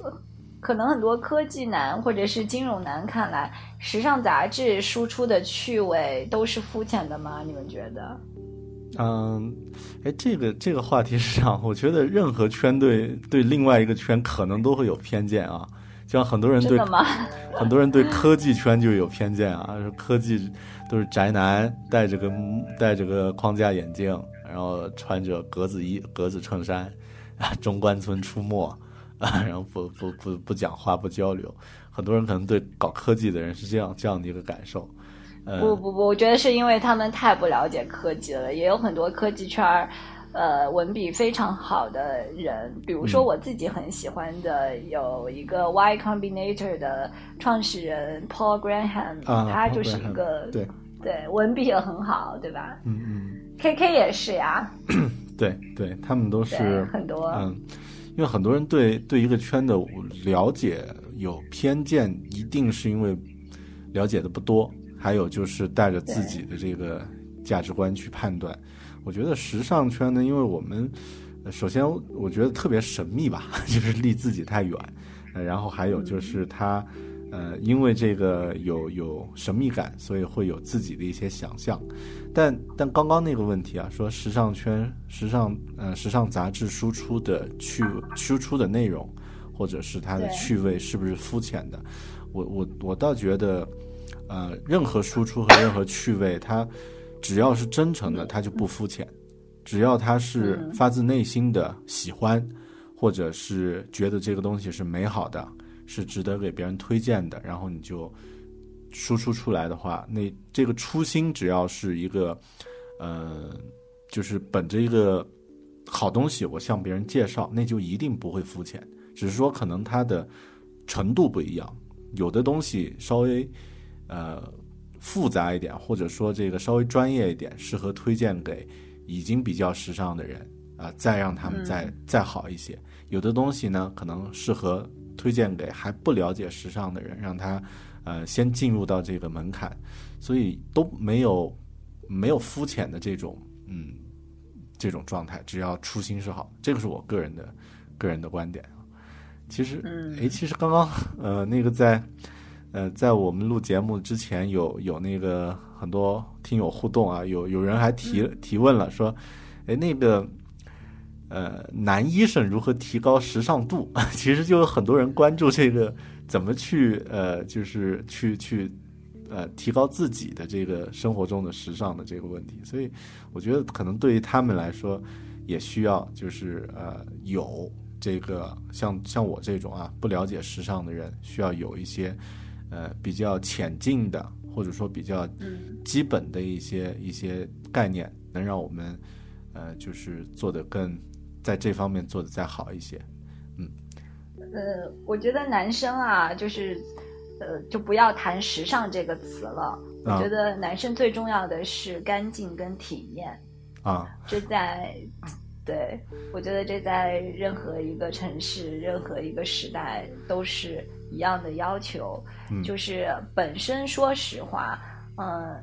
呃可能很多科技男或者是金融男看来，时尚杂志输出的趣味都是肤浅的吗？你们觉得？嗯，哎，这个这个话题是这样，我觉得任何圈对对另外一个圈可能都会有偏见啊，就像很多人对？很多人对科技圈就有偏见啊，说科技都是宅男，戴着个戴着个框架眼镜，然后穿着格子衣、格子衬衫，啊，中关村出没啊，然后不不不不讲话不交流，很多人可能对搞科技的人是这样这样的一个感受。呃、不不不，我觉得是因为他们太不了解科技了，也有很多科技圈儿，呃，文笔非常好的人，比如说嗯。我自己很喜欢的有一个 Y Combinator 的创始人 Paul Graham，、啊他就是一个对。对文笔也很好，对吧？嗯嗯，？K K 也是呀，对对，他们都对是很多。嗯，因为很多人对对一个圈的了解有偏见，一定是因为了解的不多，还有就是带着自己的这个价值观去判断。我觉得时尚圈呢，因为我们呃首先我觉得特别神秘吧，就是离自己太远，呃然后还有就是它。呃，因为这个有有神秘感，所以会有自己的一些想象。但但刚刚那个问题啊，说时尚圈、时尚呃时尚杂志输出的趣输出的内容，或者是它的趣味是不是肤浅的？我我我倒觉得，呃，任何输出和任何趣味，它只要是真诚的，它就不肤浅；只要它是嗯发自内心的喜欢，或者是觉得这个东西是美好的。是值得给别人推荐的，然后你就输出出来的话，那这个初心只要是一个，呃，就是本着一个好东西，我向别人介绍，那就一定不会肤浅，只是说可能它的程度不一样，有的东西稍微呃复杂一点，或者说这个稍微专业一点，适合推荐给已经比较时尚的人啊、再让他们再、再好一些。有的东西呢，可能适合推荐给还不了解时尚的人，让他呃先进入到这个门槛，所以都没有没有肤浅的这种嗯这种状态，只要初心是好，这个是我个人的个人的观点啊。其实，嗯诶，其实刚刚呃那个在呃在我们录节目之前有有那个很多听友互动啊，有有人还提提问了，说，诶那个。呃，男医生如何提高时尚度？其实就有很多人关注这个怎么去呃，就是去去呃提高自己的这个生活中的时尚的这个问题。所以我觉得可能对于他们来说，也需要就是呃有这个像像我这种啊不了解时尚的人，需要有一些呃比较浅近的或者说比较基本的一些一些概念，能让我们呃就是做的更。在这方面做的再好一些，嗯呃，我觉得男生啊，就是，呃，就不要谈时尚这个词了。我啊觉得男生最重要的是干净跟体面，啊，这在，对我觉得这在任何一个城市、任何一个时代都是一样的要求。嗯就是本身说实话，嗯、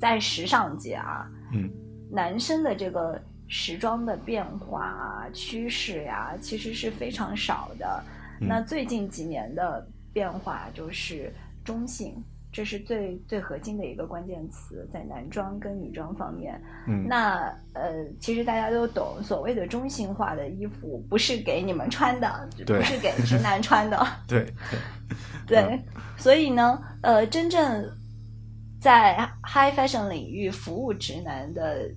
在时尚界啊，嗯男生的这个时装的变化啊、趋势呀、其实是非常少的。嗯那最近几年的变化就是中性，这是最最核心的一个关键词，在男装跟女装方面。嗯那呃，其实大家都懂，所谓的中性化的衣服不是给你们穿的，对不是给直男穿的。对 对，所以呢，呃，真正在 high fashion 领域服务直男的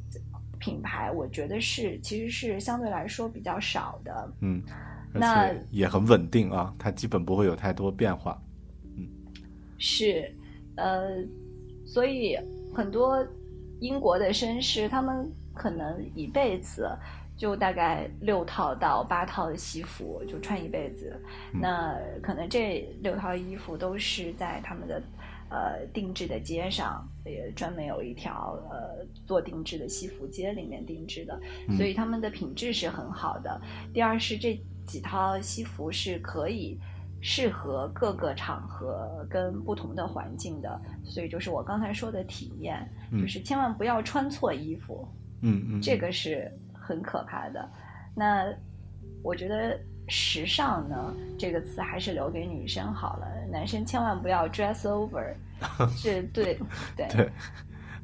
品牌，我觉得是其实是相对来说比较少的。嗯，而那且也很稳定啊，它基本不会有太多变化。嗯是，呃，所以很多英国的绅士，他们可能一辈子就大概六套到八套的西服，就穿一辈子。嗯那可能这六套衣服都是在他们的呃定制的街上，也专门有一条呃做定制的西服街里面定制的，嗯所以他们的品质是很好的。第二是这几套西服是可以适合各个场合跟不同的环境的，所以就是我刚才说的体验，嗯就是千万不要穿错衣服，嗯嗯，这个是很可怕的。那我觉得时尚呢这个词还是留给女生好了，男生千万不要 dress over，这对对对，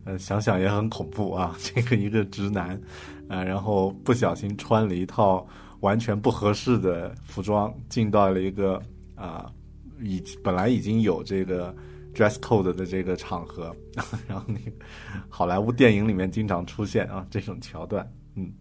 呃，想想也很恐怖啊。这个一个直男，呃，然后不小心穿了一套完全不合适的服装，进到了一个啊、已本来已经有这个 dress code 的这个场合，然后那个好莱坞电影里面经常出现啊这种桥段，嗯。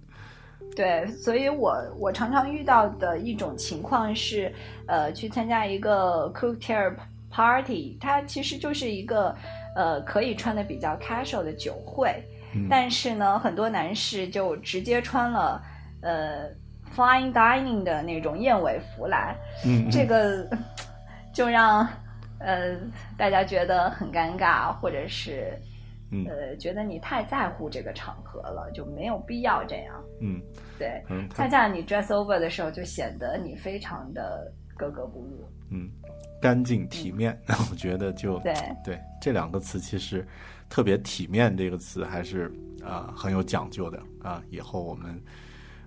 对，所以我我常常遇到的一种情况是，呃，去参加一个 cocktail party，它其实就是一个呃可以穿的比较 casual 的酒会，嗯。但是呢，很多男士就直接穿了呃 fine dining 的那种燕尾服来，嗯，这个 就让呃大家觉得很尴尬，或者是嗯。呃觉得你太在乎这个场合了，就没有必要这样。嗯。对，嗯，恰恰你 dress over 的时候，就显得你非常的格格不入。嗯，干净体面，我觉得就对。对这两个词其实特别体面这个词还是啊、很有讲究的啊，以后我们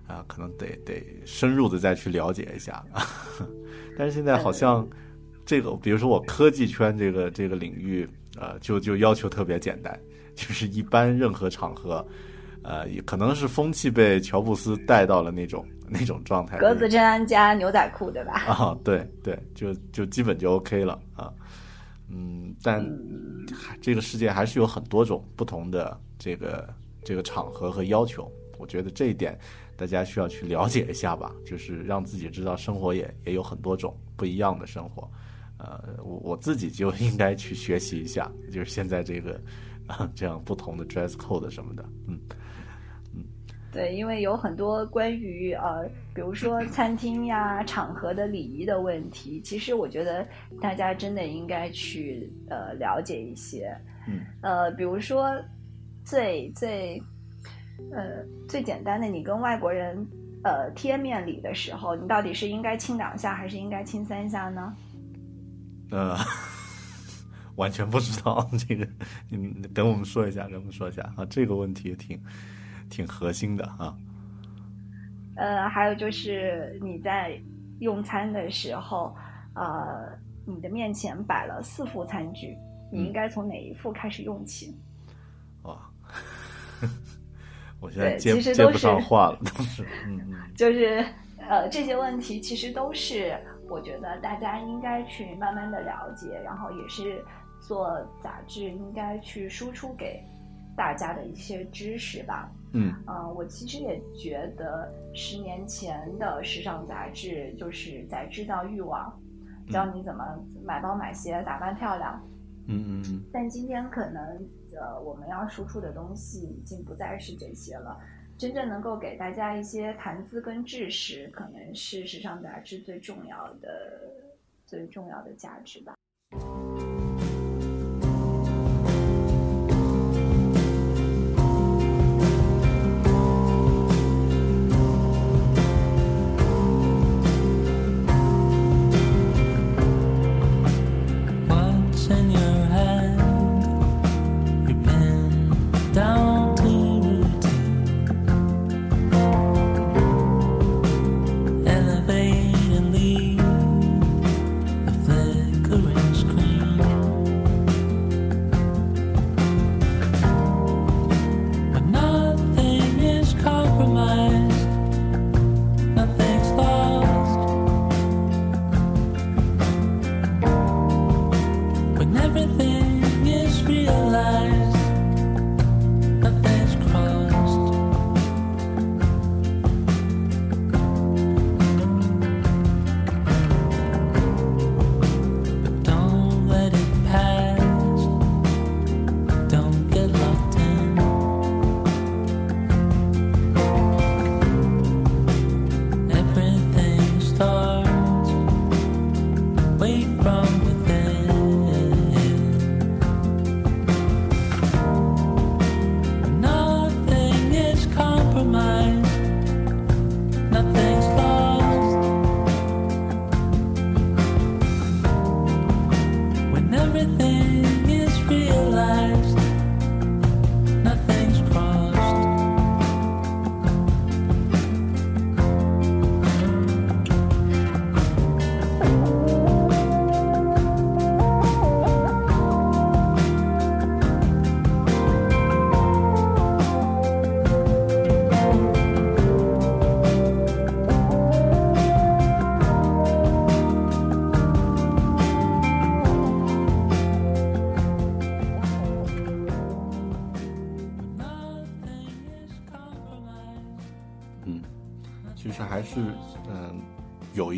啊、可能得得深入的再去了解一下啊。但是现在好像这个，比如说我科技圈这个这个领域，呃，就就要求特别简单，就是一般任何场合。呃，也可能是风气被乔布斯带到了那种那种状态，格子衬衫加牛仔裤，对吧？啊，对对，就就基本就 OK 了啊。嗯，但这个世界还是有很多种不同的这个这个场合和要求，我觉得这一点大家需要去了解一下吧，就是让自己知道生活也也有很多种不一样的生活。呃，我我自己就应该去学习一下，就是现在这个啊 这样不同的 dress code 什么的，嗯。对，因为有很多关于呃，比如说餐厅呀、场合的礼仪的问题，其实我觉得大家真的应该去呃了解一些。嗯，呃，比如说最最呃最简单的，你跟外国人呃贴面礼的时候，你到底是应该亲两下还是应该亲三下呢？呃，完全不知道 这个，你等我们说一下，等我们说一下啊，这个问题挺挺核心的啊。呃，还有就是你在用餐的时候，呃，你的面前摆了四副餐具，你应该从哪一副开始用起？哇，我现在对接接不其实都是上话了，都 是，嗯嗯就是呃，这些问题其实都是我觉得大家应该去慢慢的了解，然后也是做杂志应该去输出给大家的一些知识吧。嗯呃，我其实也觉得十年前的时尚杂志就是在制造欲望，教你怎么买包买鞋、打扮漂亮。嗯嗯嗯，但今天可能呃，我们要输出的东西已经不再是这些了。真正能够给大家一些谈资跟知识，可能是时尚杂志最重要的、最重要的价值吧。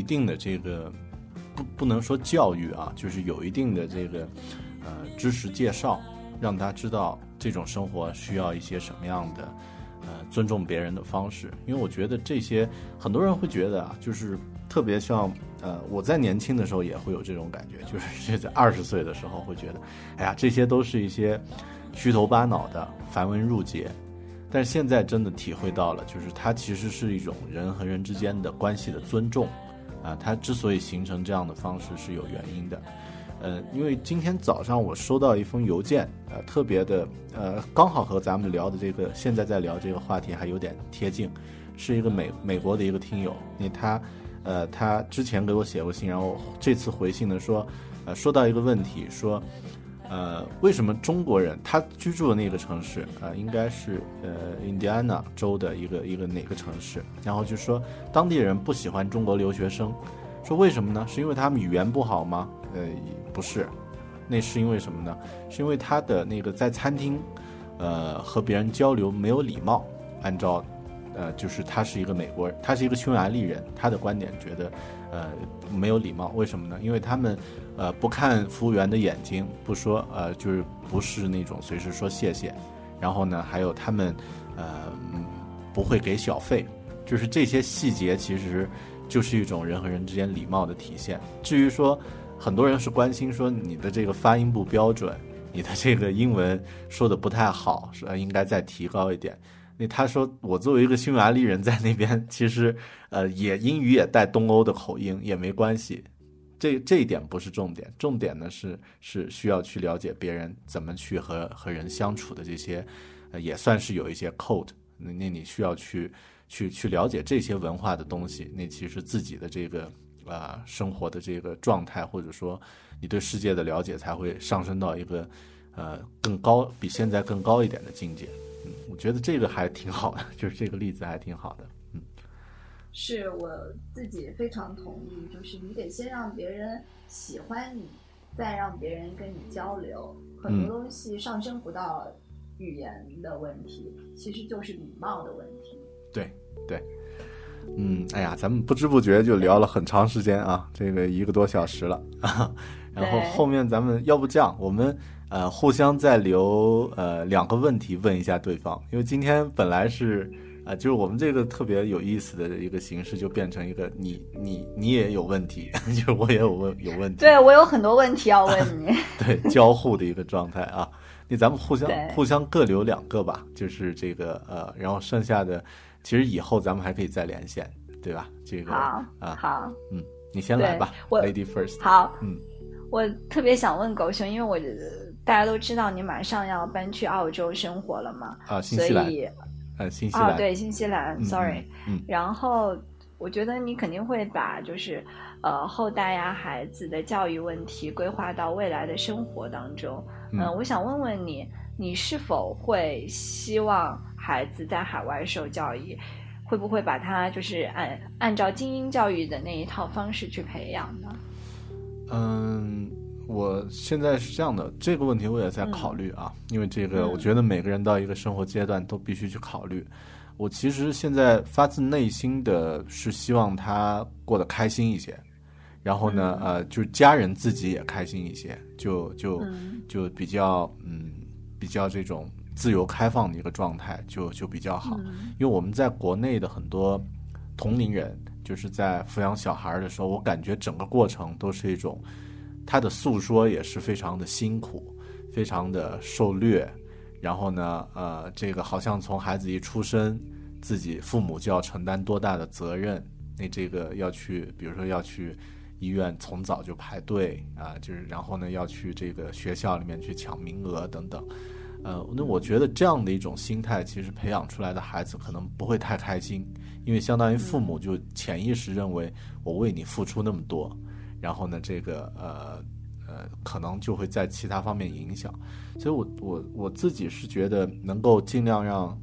定的这个不不能说教育啊，就是有一定的这个呃知识介绍，让他知道这种生活需要一些什么样的呃尊重别人的方式。因为我觉得这些很多人会觉得啊，就是特别像呃我在年轻的时候也会有这种感觉，就是在二十岁的时候会觉得，哎呀，这些都是一些虚头巴脑的繁文缛节。但是现在真的体会到了，就是它其实是一种人和人之间的关系的尊重，啊，它之所以形成这样的方式是有原因的。呃，因为今天早上我收到一封邮件，呃，特别的，呃，刚好和咱们聊的这个现在在聊这个话题还有点贴近，是一个美美国的一个听友，那他，呃，他之前给我写过信，然后这次回信呢说，呃，说到一个问题，说，呃，为什么中国人他居住的那个城市，呃，应该是呃印第安纳州的一个一个哪个城市，然后就说当地人不喜欢中国留学生，说为什么呢？是因为他们语言不好吗？呃，不是，那是因为什么呢？是因为他的那个在餐厅，呃，和别人交流没有礼貌。按照，呃，就是他是一个美国人，他是一个匈牙利人，他的观点觉得，呃，没有礼貌。为什么呢？因为他们，呃，不看服务员的眼睛，不说，呃，就是不是那种随时说谢谢。然后呢，还有他们，呃，不会给小费，就是这些细节其实就是一种人和人之间礼貌的体现。至于说，很多人是关心说你的这个发音不标准，你的这个英文说的不太好，说应该再提高一点。那他说我作为一个匈牙利人在那边，其实呃也英语也带东欧的口音也没关系，这这一点不是重点，重点呢是是需要去了解别人怎么去和和人相处的这些，呃也算是有一些 code，那那你需要去去去了解这些文化的东西，那其实自己的这个。啊、生活的这个状态，或者说你对世界的了解，才会上升到一个呃更高，比现在更高一点的境界。嗯，我觉得这个还挺好的，就是这个例子还挺好的。嗯，是我自己非常同意，就是你得先让别人喜欢你，再让别人跟你交流。很嗯多东西上升不到语言的问题，其实就是礼貌的问题。对对。嗯，哎呀，咱们不知不觉就聊了很长时间啊，这个一个多小时了啊。然后后面咱们要不这样，我们呃互相再留呃两个问题问一下对方，因为今天本来是啊、呃就是我们这个特别有意思的一个形式，就变成一个你你你也有问题，就是我也有问有问题，对我有很多问题要问你。对交互的一个状态啊。那咱们互相互相各留两个吧，就是这个呃，然后剩下的其实以后咱们还可以再连线，对吧？这个好，啊，好，嗯，你先来吧我，Lady first。好，嗯，我特别想问狗熊，因为我大家都知道你马上要搬去澳洲生活了嘛，啊，新所西兰，以呃，新西啊，兰，对，新西兰、嗯 s o r r y 嗯然后我觉得你肯定会把就是呃后代呀、孩子的教育问题规划到未来的生活当中。嗯呃我想问问你，你是否会希望孩子在海外受教育？会不会把他就是按按照精英教育的那一套方式去培养呢？嗯，我现在是这样的，这个问题我也在考虑啊，因为这个嗯我觉得每个人到一个生活阶段都必须去考虑。我其实现在发自内心的是希望他过得开心一些，然后呢，呃，就是家人自己也开心一些，就就嗯就比较嗯比较这种自由开放的一个状态，就就比较好。嗯因为我们在国内的很多同龄人，就是在抚养小孩儿的时候，我感觉整个过程都是一种他的诉说也是非常的辛苦，非常的受虐。然后呢，呃，这个好像从孩子一出生，自己父母就要承担多大的责任？那这个要去，比如说要去医院从早就排队啊，就是然后呢要去这个学校里面去抢名额等等。呃，那我觉得这样的一种心态，其实培养出来的孩子可能不会太开心，因为相当于父母就潜意识认为我为你付出那么多，然后呢，这个呃呃，可能就会在其他方面影响。所以我我我自己是觉得能够尽量让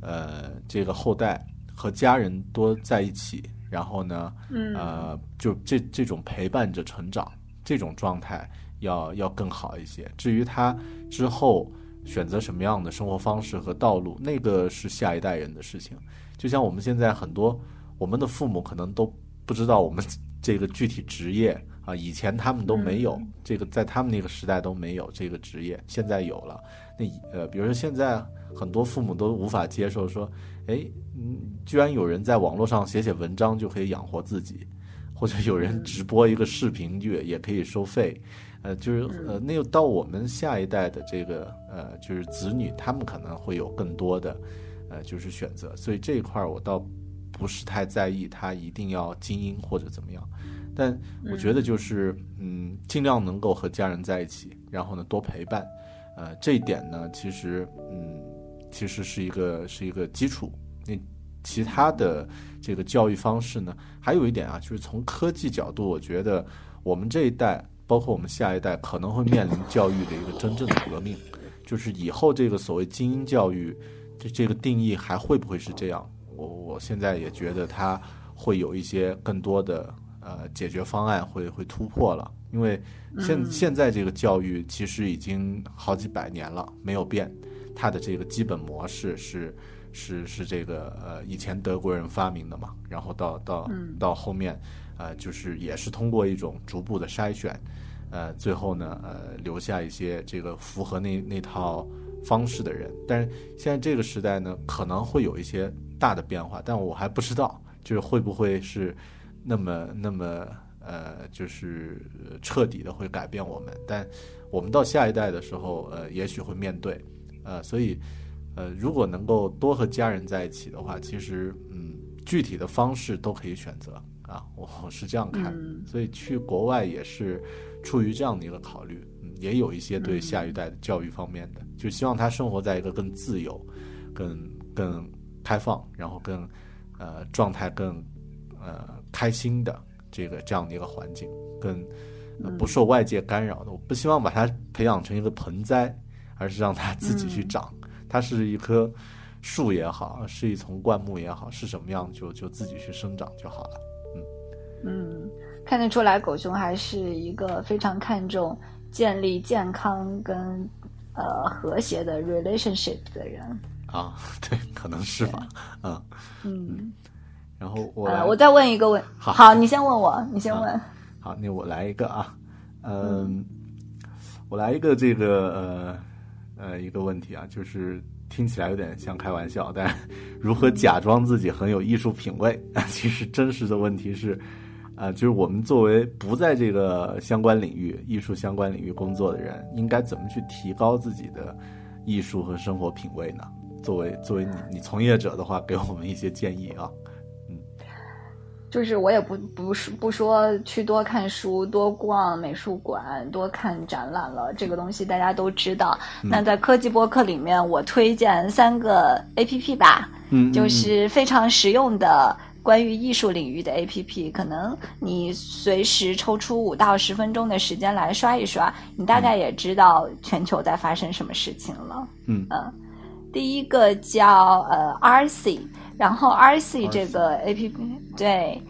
呃这个后代和家人多在一起，然后呢，嗯呃，就这这种陪伴着成长这种状态要要更好一些。至于他之后选择什么样的生活方式和道路，那个是下一代人的事情。就像我们现在很多我们的父母可能都不知道我们这个具体职业啊，以前他们都没有、这个，在他们那个时代都没有这个职业，现在有了。那呃，比如说现在很多父母都无法接受说，哎，嗯，居然有人在网络上写写文章就可以养活自己，或者有人直播一个视频就也可以收费，呃，就是呃，那个到我们下一代的这个呃，就是子女，他们可能会有更多的呃，就是选择，所以这一块儿我倒不是太在意他一定要精英或者怎么样。但我觉得就是嗯，尽量能够和家人在一起，然后呢多陪伴，呃，这一点呢，其实嗯，其实是一个是一个基础。那其他的这个教育方式呢，还有一点啊，就是从科技角度，我觉得我们这一代，包括我们下一代，可能会面临教育的一个真正的革命，就是以后这个所谓精英教育，这这个定义还会不会是这样？我我现在也觉得它会有一些更多的呃解决方案会会突破了，因为现现在这个教育其实已经好几百年了，没有变，它的这个基本模式是。是是这个呃，以前德国人发明的嘛，然后到到到后面，呃，就是也是通过一种逐步的筛选，呃，最后呢，呃，留下一些这个符合那那套方式的人。但是现在这个时代呢，可能会有一些大的变化，但我还不知道，就是会不会是那么那么呃，就是彻底的会改变我们。但我们到下一代的时候，呃，也许会面对，呃，所以。呃，如果能够多和家人在一起的话，其实嗯，具体的方式都可以选择啊，我我是这样看，所以去国外也是出于这样的一个考虑，嗯，也有一些对下一代的教育方面的，就希望他生活在一个更自由、更更开放，然后更呃状态更呃开心的这个这样的一个环境，更不受外界干扰的。我不希望把它培养成一个盆栽，而是让它自己去长。它是一棵树也好，是一丛灌木也好，是什么样就就自己去生长就好了。嗯嗯，看得出来，狗熊还是一个非常看重建立健康跟呃和谐的 relationship 的人啊。对，可能是吧。嗯嗯。然后我我再问一个问，好，你先问我，你先问。好，那我来一个啊。嗯，我来一个这个呃。呃，一个问题啊，就是听起来有点像开玩笑，但如何假装自己很有艺术品味？其实真实的问题是，啊，就是我们作为不在这个相关领域、艺术相关领域工作的人，应该怎么去提高自己的艺术和生活品味呢？作为作为你你从业者的话，给我们一些建议啊。嗯就是我也不不是不说去多看书、多逛美术馆、多看展览了，这个东西大家都知道。那在科技播客里面，我推荐三个 A P P 吧，嗯，就是非常实用的关于艺术领域的 A P P。可能你随时抽出五到十分钟的时间来刷一刷，你大概也知道全球在发生什么事情了。嗯嗯，第一个叫呃 R C。然后 R C 这个 A P P 对，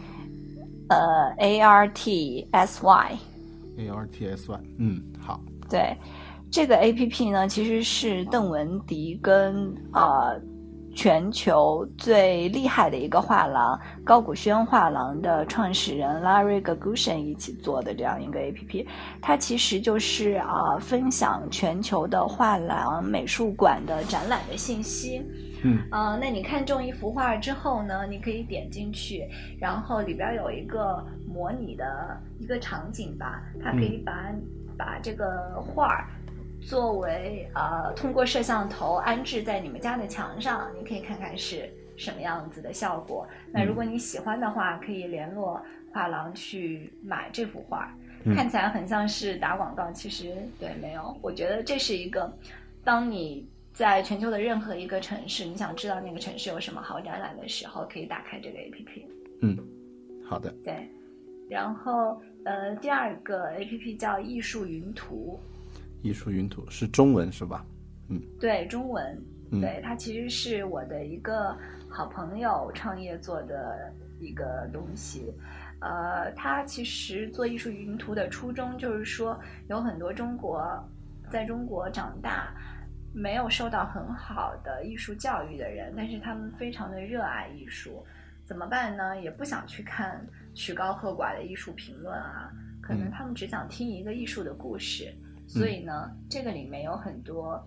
呃 A R T S Y，A R T S Y，嗯，好，对，这个 A P P 呢，其实是邓文迪跟啊。全球最厉害的一个画廊高古轩画廊的创始人 Larry Gagushin 一起做的这样一个 APP，它其实就是啊分享全球的画廊美术馆的展览的信息。嗯，呃，那你看中一幅画之后呢，你可以点进去，然后里边有一个模拟的一个场景吧，它可以把把这个画。作为呃，通过摄像头安置在你们家的墙上，你可以看看是什么样子的效果。那如果你喜欢的话，可以联络画廊去买这幅画。看起来很像是打广告，其实对没有。我觉得这是一个，当你在全球的任何一个城市，你想知道那个城市有什么好展览的时候，可以打开这个 APP。嗯，好的。对，然后呃，第二个 APP 叫艺术云图。艺术云图是中文是吧？嗯，对，中文，对，它其实是我的一个好朋友创业做的一个东西。呃，他其实做艺术云图的初衷就是说，有很多中国在中国长大没有受到很好的艺术教育的人，但是他们非常的热爱艺术，怎么办呢？也不想去看曲高和寡的艺术评论啊，可能他们只想听一个艺术的故事。所以呢，这个里面有很多，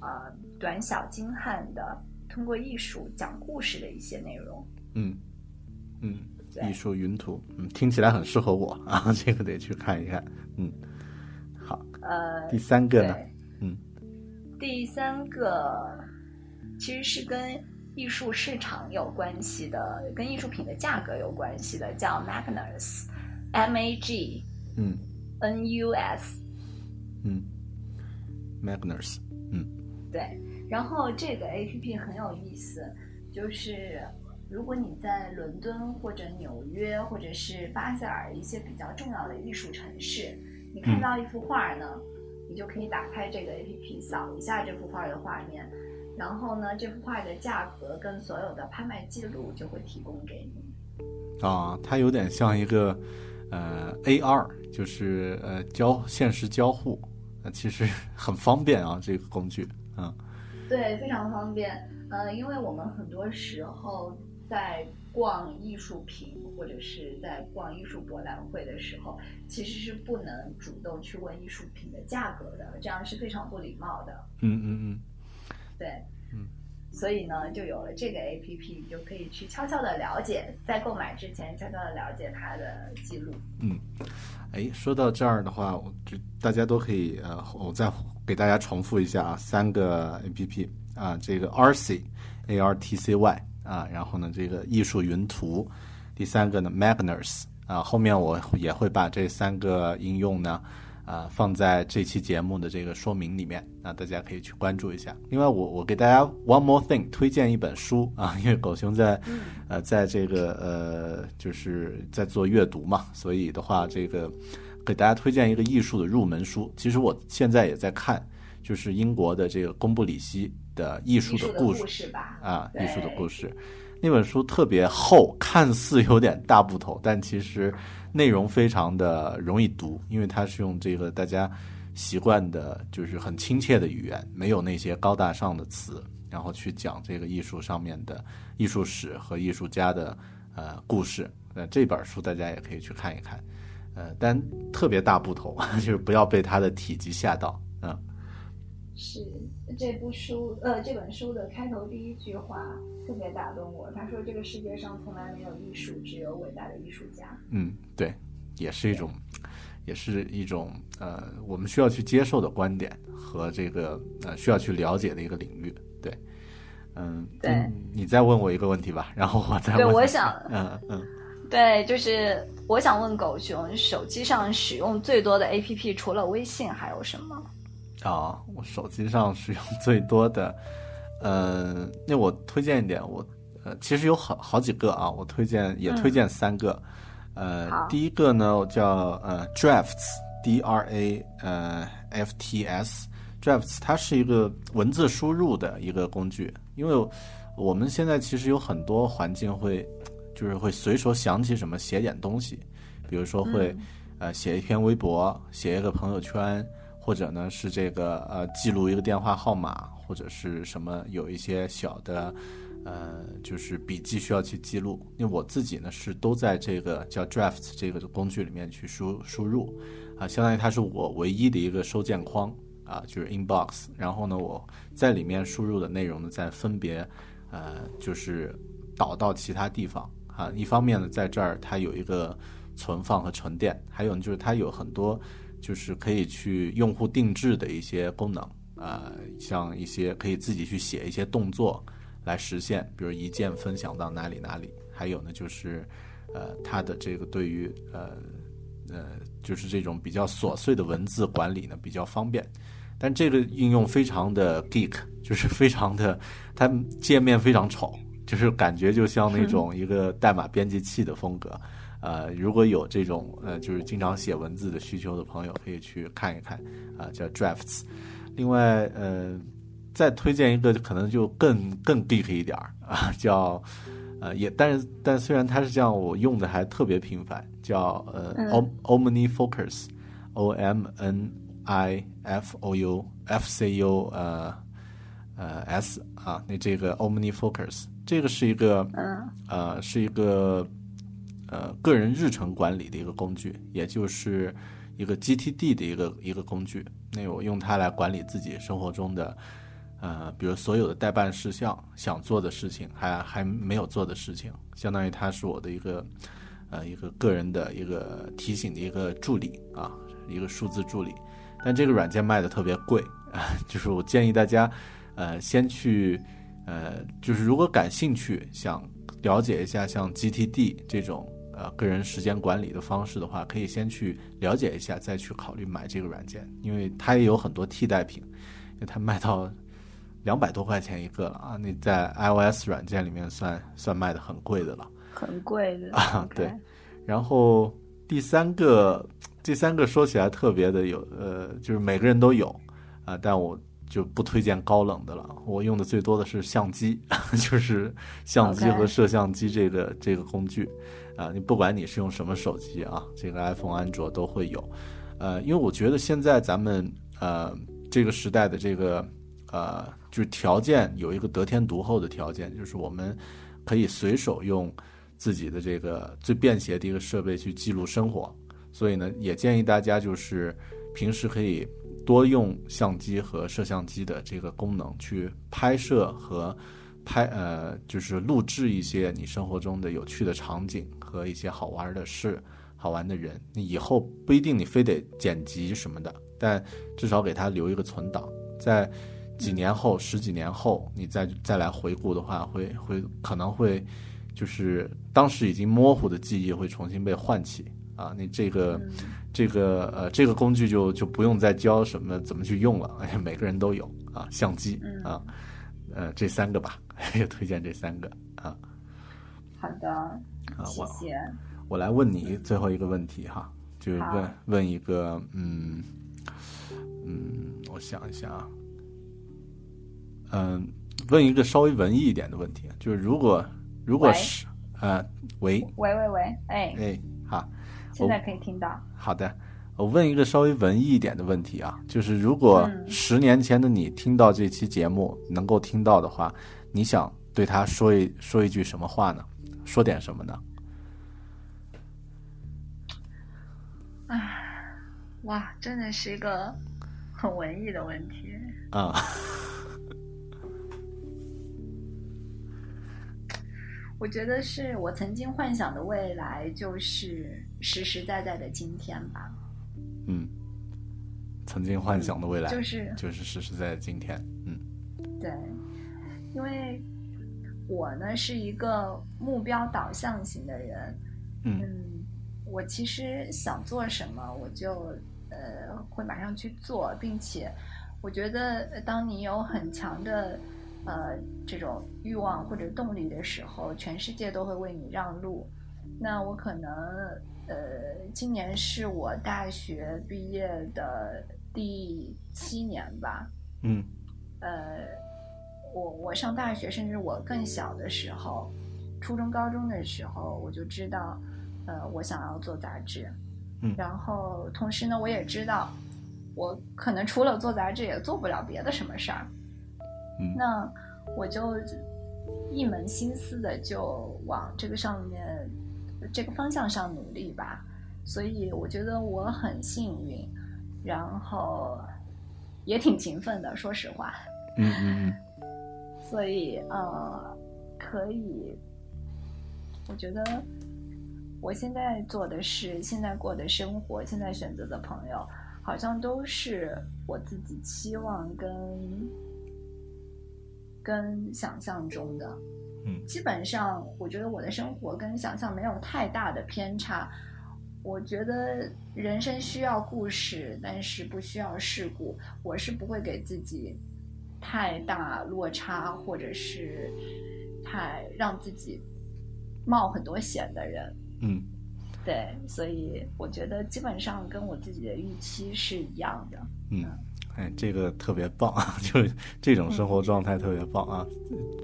呃，短小精悍的，通过艺术讲故事的一些内容。嗯嗯，艺术云图，嗯，听起来很适合我啊，这个得去看一看。嗯，好。呃，第三个呢？嗯，第三个其实是跟艺术市场有关系的，跟艺术品的价格有关系的，叫 Magnus，M A G 嗯 N U S。嗯，Magnus，嗯对，然后这个 A P P 很有意思，就是如果你在伦敦或者纽约或者是巴塞尔一些比较重要的艺术城市，你看到一幅画呢，你就可以打开这个 A P P 扫一下这幅画的画面，然后呢，这幅画的价格跟所有的拍卖记录就会提供给你。啊，它有点像一个呃 AR，就是呃交现实交互，呃其实 很方便啊，这个工具，嗯对，非常方便。呃，因为我们很多时候在逛艺术品或者是在逛艺术博览会的时候，其实是不能主动去问艺术品的价格的，这样是非常不礼貌的。嗯嗯嗯，对，嗯，所以呢，就有了这个 A P P，你就可以去悄悄的了解，在购买之前悄悄的了解它的记录。嗯哎，说到这儿的话，我就大家都可以呃，我再给大家重复一下啊，三个 A P P 啊，这个 RC A R T C Y 啊，然后呢这个艺术云图，第三个呢 Magnus 啊，后面我也会把这三个应用呢。啊，放在这期节目的这个说明里面，那大家可以去关注一下。另外，我我给大家 one more thing 推荐一本书啊，因为狗熊在呃在这个呃就是在做阅读嘛，所以的话，这个给大家推荐一个艺术的入门书。其实我现在也在看，就是英国的这个贡布里希的艺术的故事故事吧，啊，艺术的故事。那本书特别厚，看似有点大部头，但其实内容非常的容易读，因为它是用这个大家习惯的，就是很亲切的语言，没有那些高大上的词，然后去讲这个艺术上面的艺术史和艺术家的呃故事。那，这本书大家也可以去看一看，呃，但特别大不同，就是不要被它的体积吓到，嗯。是这部书，呃，这本书的开头第一句话特别打动我。他说：“这个世界上从来没有艺术，只有伟大的艺术家。嗯，对，也是一种，也是一种呃，我们需要去接受的观点和这个呃需要去了解的一个领域。对，嗯，对嗯你再问我一个问题吧，然后我再问对问。我想 嗯嗯，”对，就是我想问狗熊，手机上使用最多的 APP 除了微信还有什么？啊，我手机上使用最多的，呃，那我推荐一点，我呃其实有好好几个啊，我推荐也推荐三个，呃，第一个呢叫呃 Drafts，D R A 呃 F T S。Drafts 它是一个文字输入的一个工具，因为我们现在其实有很多环境会，就是会随手想起什么写点东西，比如说会、呃写一篇微博，写一个朋友圈，或者呢是这个呃记录一个电话号码，或者是什么有一些小的呃就是笔记需要去记录。因为我自己呢是都在这个叫 Draft 这个工具里面去输输入，啊，相当于它是我唯一的一个收件框啊，就是 inbox。然后呢我在里面输入的内容呢再分别呃就是导到其他地方啊。一方面呢在这儿它有一个存放和沉淀，还有就是它有很多就是可以去用户定制的一些功能啊、像一些可以自己去写一些动作来实现，比如一键分享到哪里哪里。还有呢就是呃它的这个对于呃呃就是这种比较琐碎的文字管理呢比较方便。但这个应用非常的 geek，就是非常的，它界面非常丑，就是感觉就像那种 一个代码编辑器的风格。呃，如果有这种呃，就是经常写文字的需求的朋友，可以去看一看啊、叫 Drafts。另外，呃，再推荐一个，可能就更更 geek 一点儿 啊，叫呃也，但是但虽然它是这样，我用的还特别频繁，叫呃、Om Omni Focus，O M N I F O U F C U 呃呃 S 啊，那这个 Omni Focus 这个是一个嗯呃是一个呃个人日程管理的一个工具，也就是一个 GTD 的一个一个工具。那我用它来管理自己生活中的呃，比如所有的代办事项、想做的事情，还还没有做的事情，相当于它是我的一个呃一个个人的一个提醒的一个助理啊，一个数字助理。但这个软件卖的特别贵啊，就是我建议大家呃先去呃，就是如果感兴趣，想了解一下像 GTD 这种呃个人时间管理的方式的话，可以先去了解一下，再去考虑买这个软件，因为它也有很多替代品，因为它卖到两百多块钱一个了啊，那在 iOS 软件里面算算卖的很贵的了。很贵的啊对然后第三个，第三个说起来特别的有，呃，就是每个人都有啊、但我就不推荐高冷的了。我用的最多的是相机，就是相机和摄像机这个这个工具啊、你不管你是用什么手机啊，这个 iPhone、安卓都会有。呃，因为我觉得现在咱们呃这个时代的这个呃就是条件有一个得天独厚的条件，就是我们可以随手用自己的这个最便携的一个设备去记录生活，所以呢，也建议大家就是平时可以多用相机和摄像机的这个功能去拍摄和拍呃，就是录制一些你生活中的有趣的场景和一些好玩的事、好玩的人。你以后不一定你非得剪辑什么的，但至少给它留一个存档，在几年后、十几年后，你再再来回顾的话，会会可能会就是当时已经模糊的记忆会重新被唤起啊。你这个、这个呃这个工具就就不用再教什么怎么去用了，而且每个人都有啊，相机啊，呃这三个吧，也推荐这三个啊。好的，啊，我谢谢。我来问你最后一个问题哈，就是问问一个，嗯嗯，我想一下啊，嗯，问一个稍微文艺一点的问题，就是如果如果是呃，喂，喂喂喂，哎，哎，好，现在可以听到。好的，我问一个稍微文艺一点的问题啊，就是如果嗯十年前的你听到这期节目能够听到的话，你想对他说一说一句什么话呢？说点什么呢？哇，真的是一个很文艺的问题。啊、我觉得是我曾经幻想的未来，就是实实在在的今天吧。嗯，曾经幻想的未来，就是就是实实在在今天。嗯对，因为我呢是一个目标导向型的人，嗯嗯，我其实想做什么，我就呃会马上去做，并且我觉得呃当你有很强的呃这种欲望或者动力的时候，全世界都会为你让路。那我可能呃今年是我大学毕业的第七年吧，嗯呃，我我上大学，甚至我更小的时候，初中、高中的时候，我就知道，呃，我想要做杂志。嗯然后同时呢，我也知道，我可能除了做杂志，也做不了别的什么事儿。嗯那我就一门心思的就往这个上面、这个方向上努力吧。所以我觉得我很幸运，然后也挺勤奋的，说实话。嗯嗯所以呃，可以，我觉得我现在做的事，现在过的生活，现在选择的朋友，好像都是我自己期望跟跟想象中的。嗯基本上，我觉得我的生活跟想象没有太大的偏差。我觉得人生需要故事，但是不需要事故。我是不会给自己太大落差，或者是太让自己冒很多险的人。嗯对，所以我觉得基本上跟我自己的预期是一样的。嗯，哎，这个特别棒啊！就是这种生活状态特别棒啊，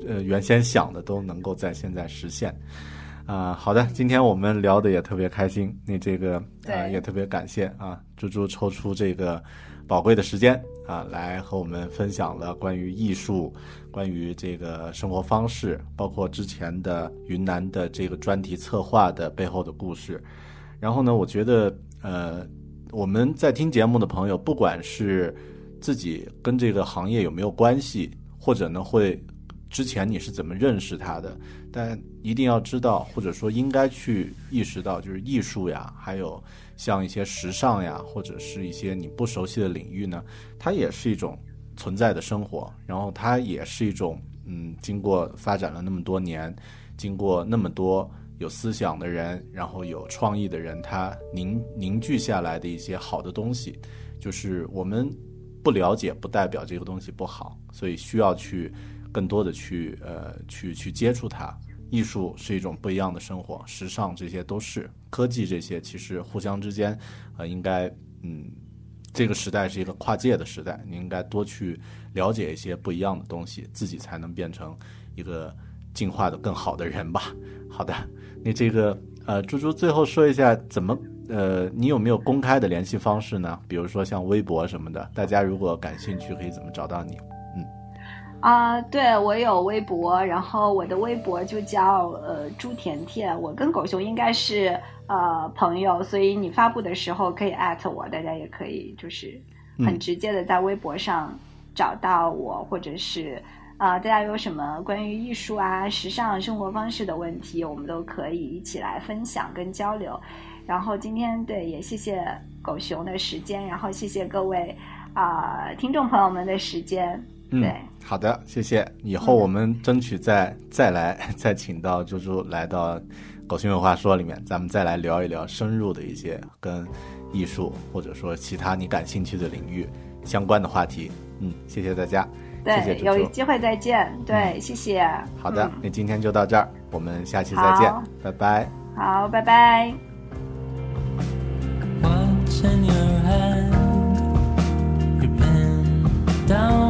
呃，原先想的都能够在现在实现。啊、好的，今天我们聊的也特别开心，那这个啊、对也特别感谢啊，猪猪抽出这个宝贵的时间啊，来和我们分享了关于艺术、关于这个生活方式，包括之前的云南的这个专题策划的背后的故事。然后呢，我觉得呃，我们在听节目的朋友，不管是自己跟这个行业有没有关系，或者呢会之前你是怎么认识它的，但一定要知道，或者说应该去意识到，就是艺术呀，还有像一些时尚呀，或者是一些你不熟悉的领域呢，它也是一种存在的生活，然后它也是一种嗯，经过发展了那么多年，经过那么多有思想的人，然后有创意的人，他凝凝聚下来的一些好的东西，就是我们不了解，不代表这个东西不好，所以需要去更多的去呃去去接触它。艺术是一种不一样的生活，时尚这些都是，科技这些其实互相之间，呃，应该嗯，这个时代是一个跨界的时代，你应该多去了解一些不一样的东西，自己才能变成一个进化的更好的人吧。好的，那这个呃，猪猪最后说一下怎么呃，你有没有公开的联系方式呢？比如说像微博什么的，大家如果感兴趣，可以怎么找到你？嗯啊，对我有微博，然后我的微博就叫呃朱甜甜，我跟狗熊应该是呃朋友，所以你发布的时候可以艾特我，大家也可以就是很直接的在微博上找到我，或者是啊、大家有什么关于艺术啊、时尚生活方式的问题，我们都可以一起来分享跟交流。然后今天对也谢谢狗熊的时间，然后谢谢各位啊、听众朋友们的时间，嗯对。，好的，谢谢。以后我们争取再再来再请到猪猪来到《狗熊有话说》里面，咱们再来聊一聊深入的一些跟艺术或者说其他你感兴趣的领域相关的话题。嗯，谢谢大家，谢谢对。有机会再见。对，谢谢。好的嗯，那今天就到这儿，我们下期再见，拜拜。好，拜拜。What's in your hand? You've been down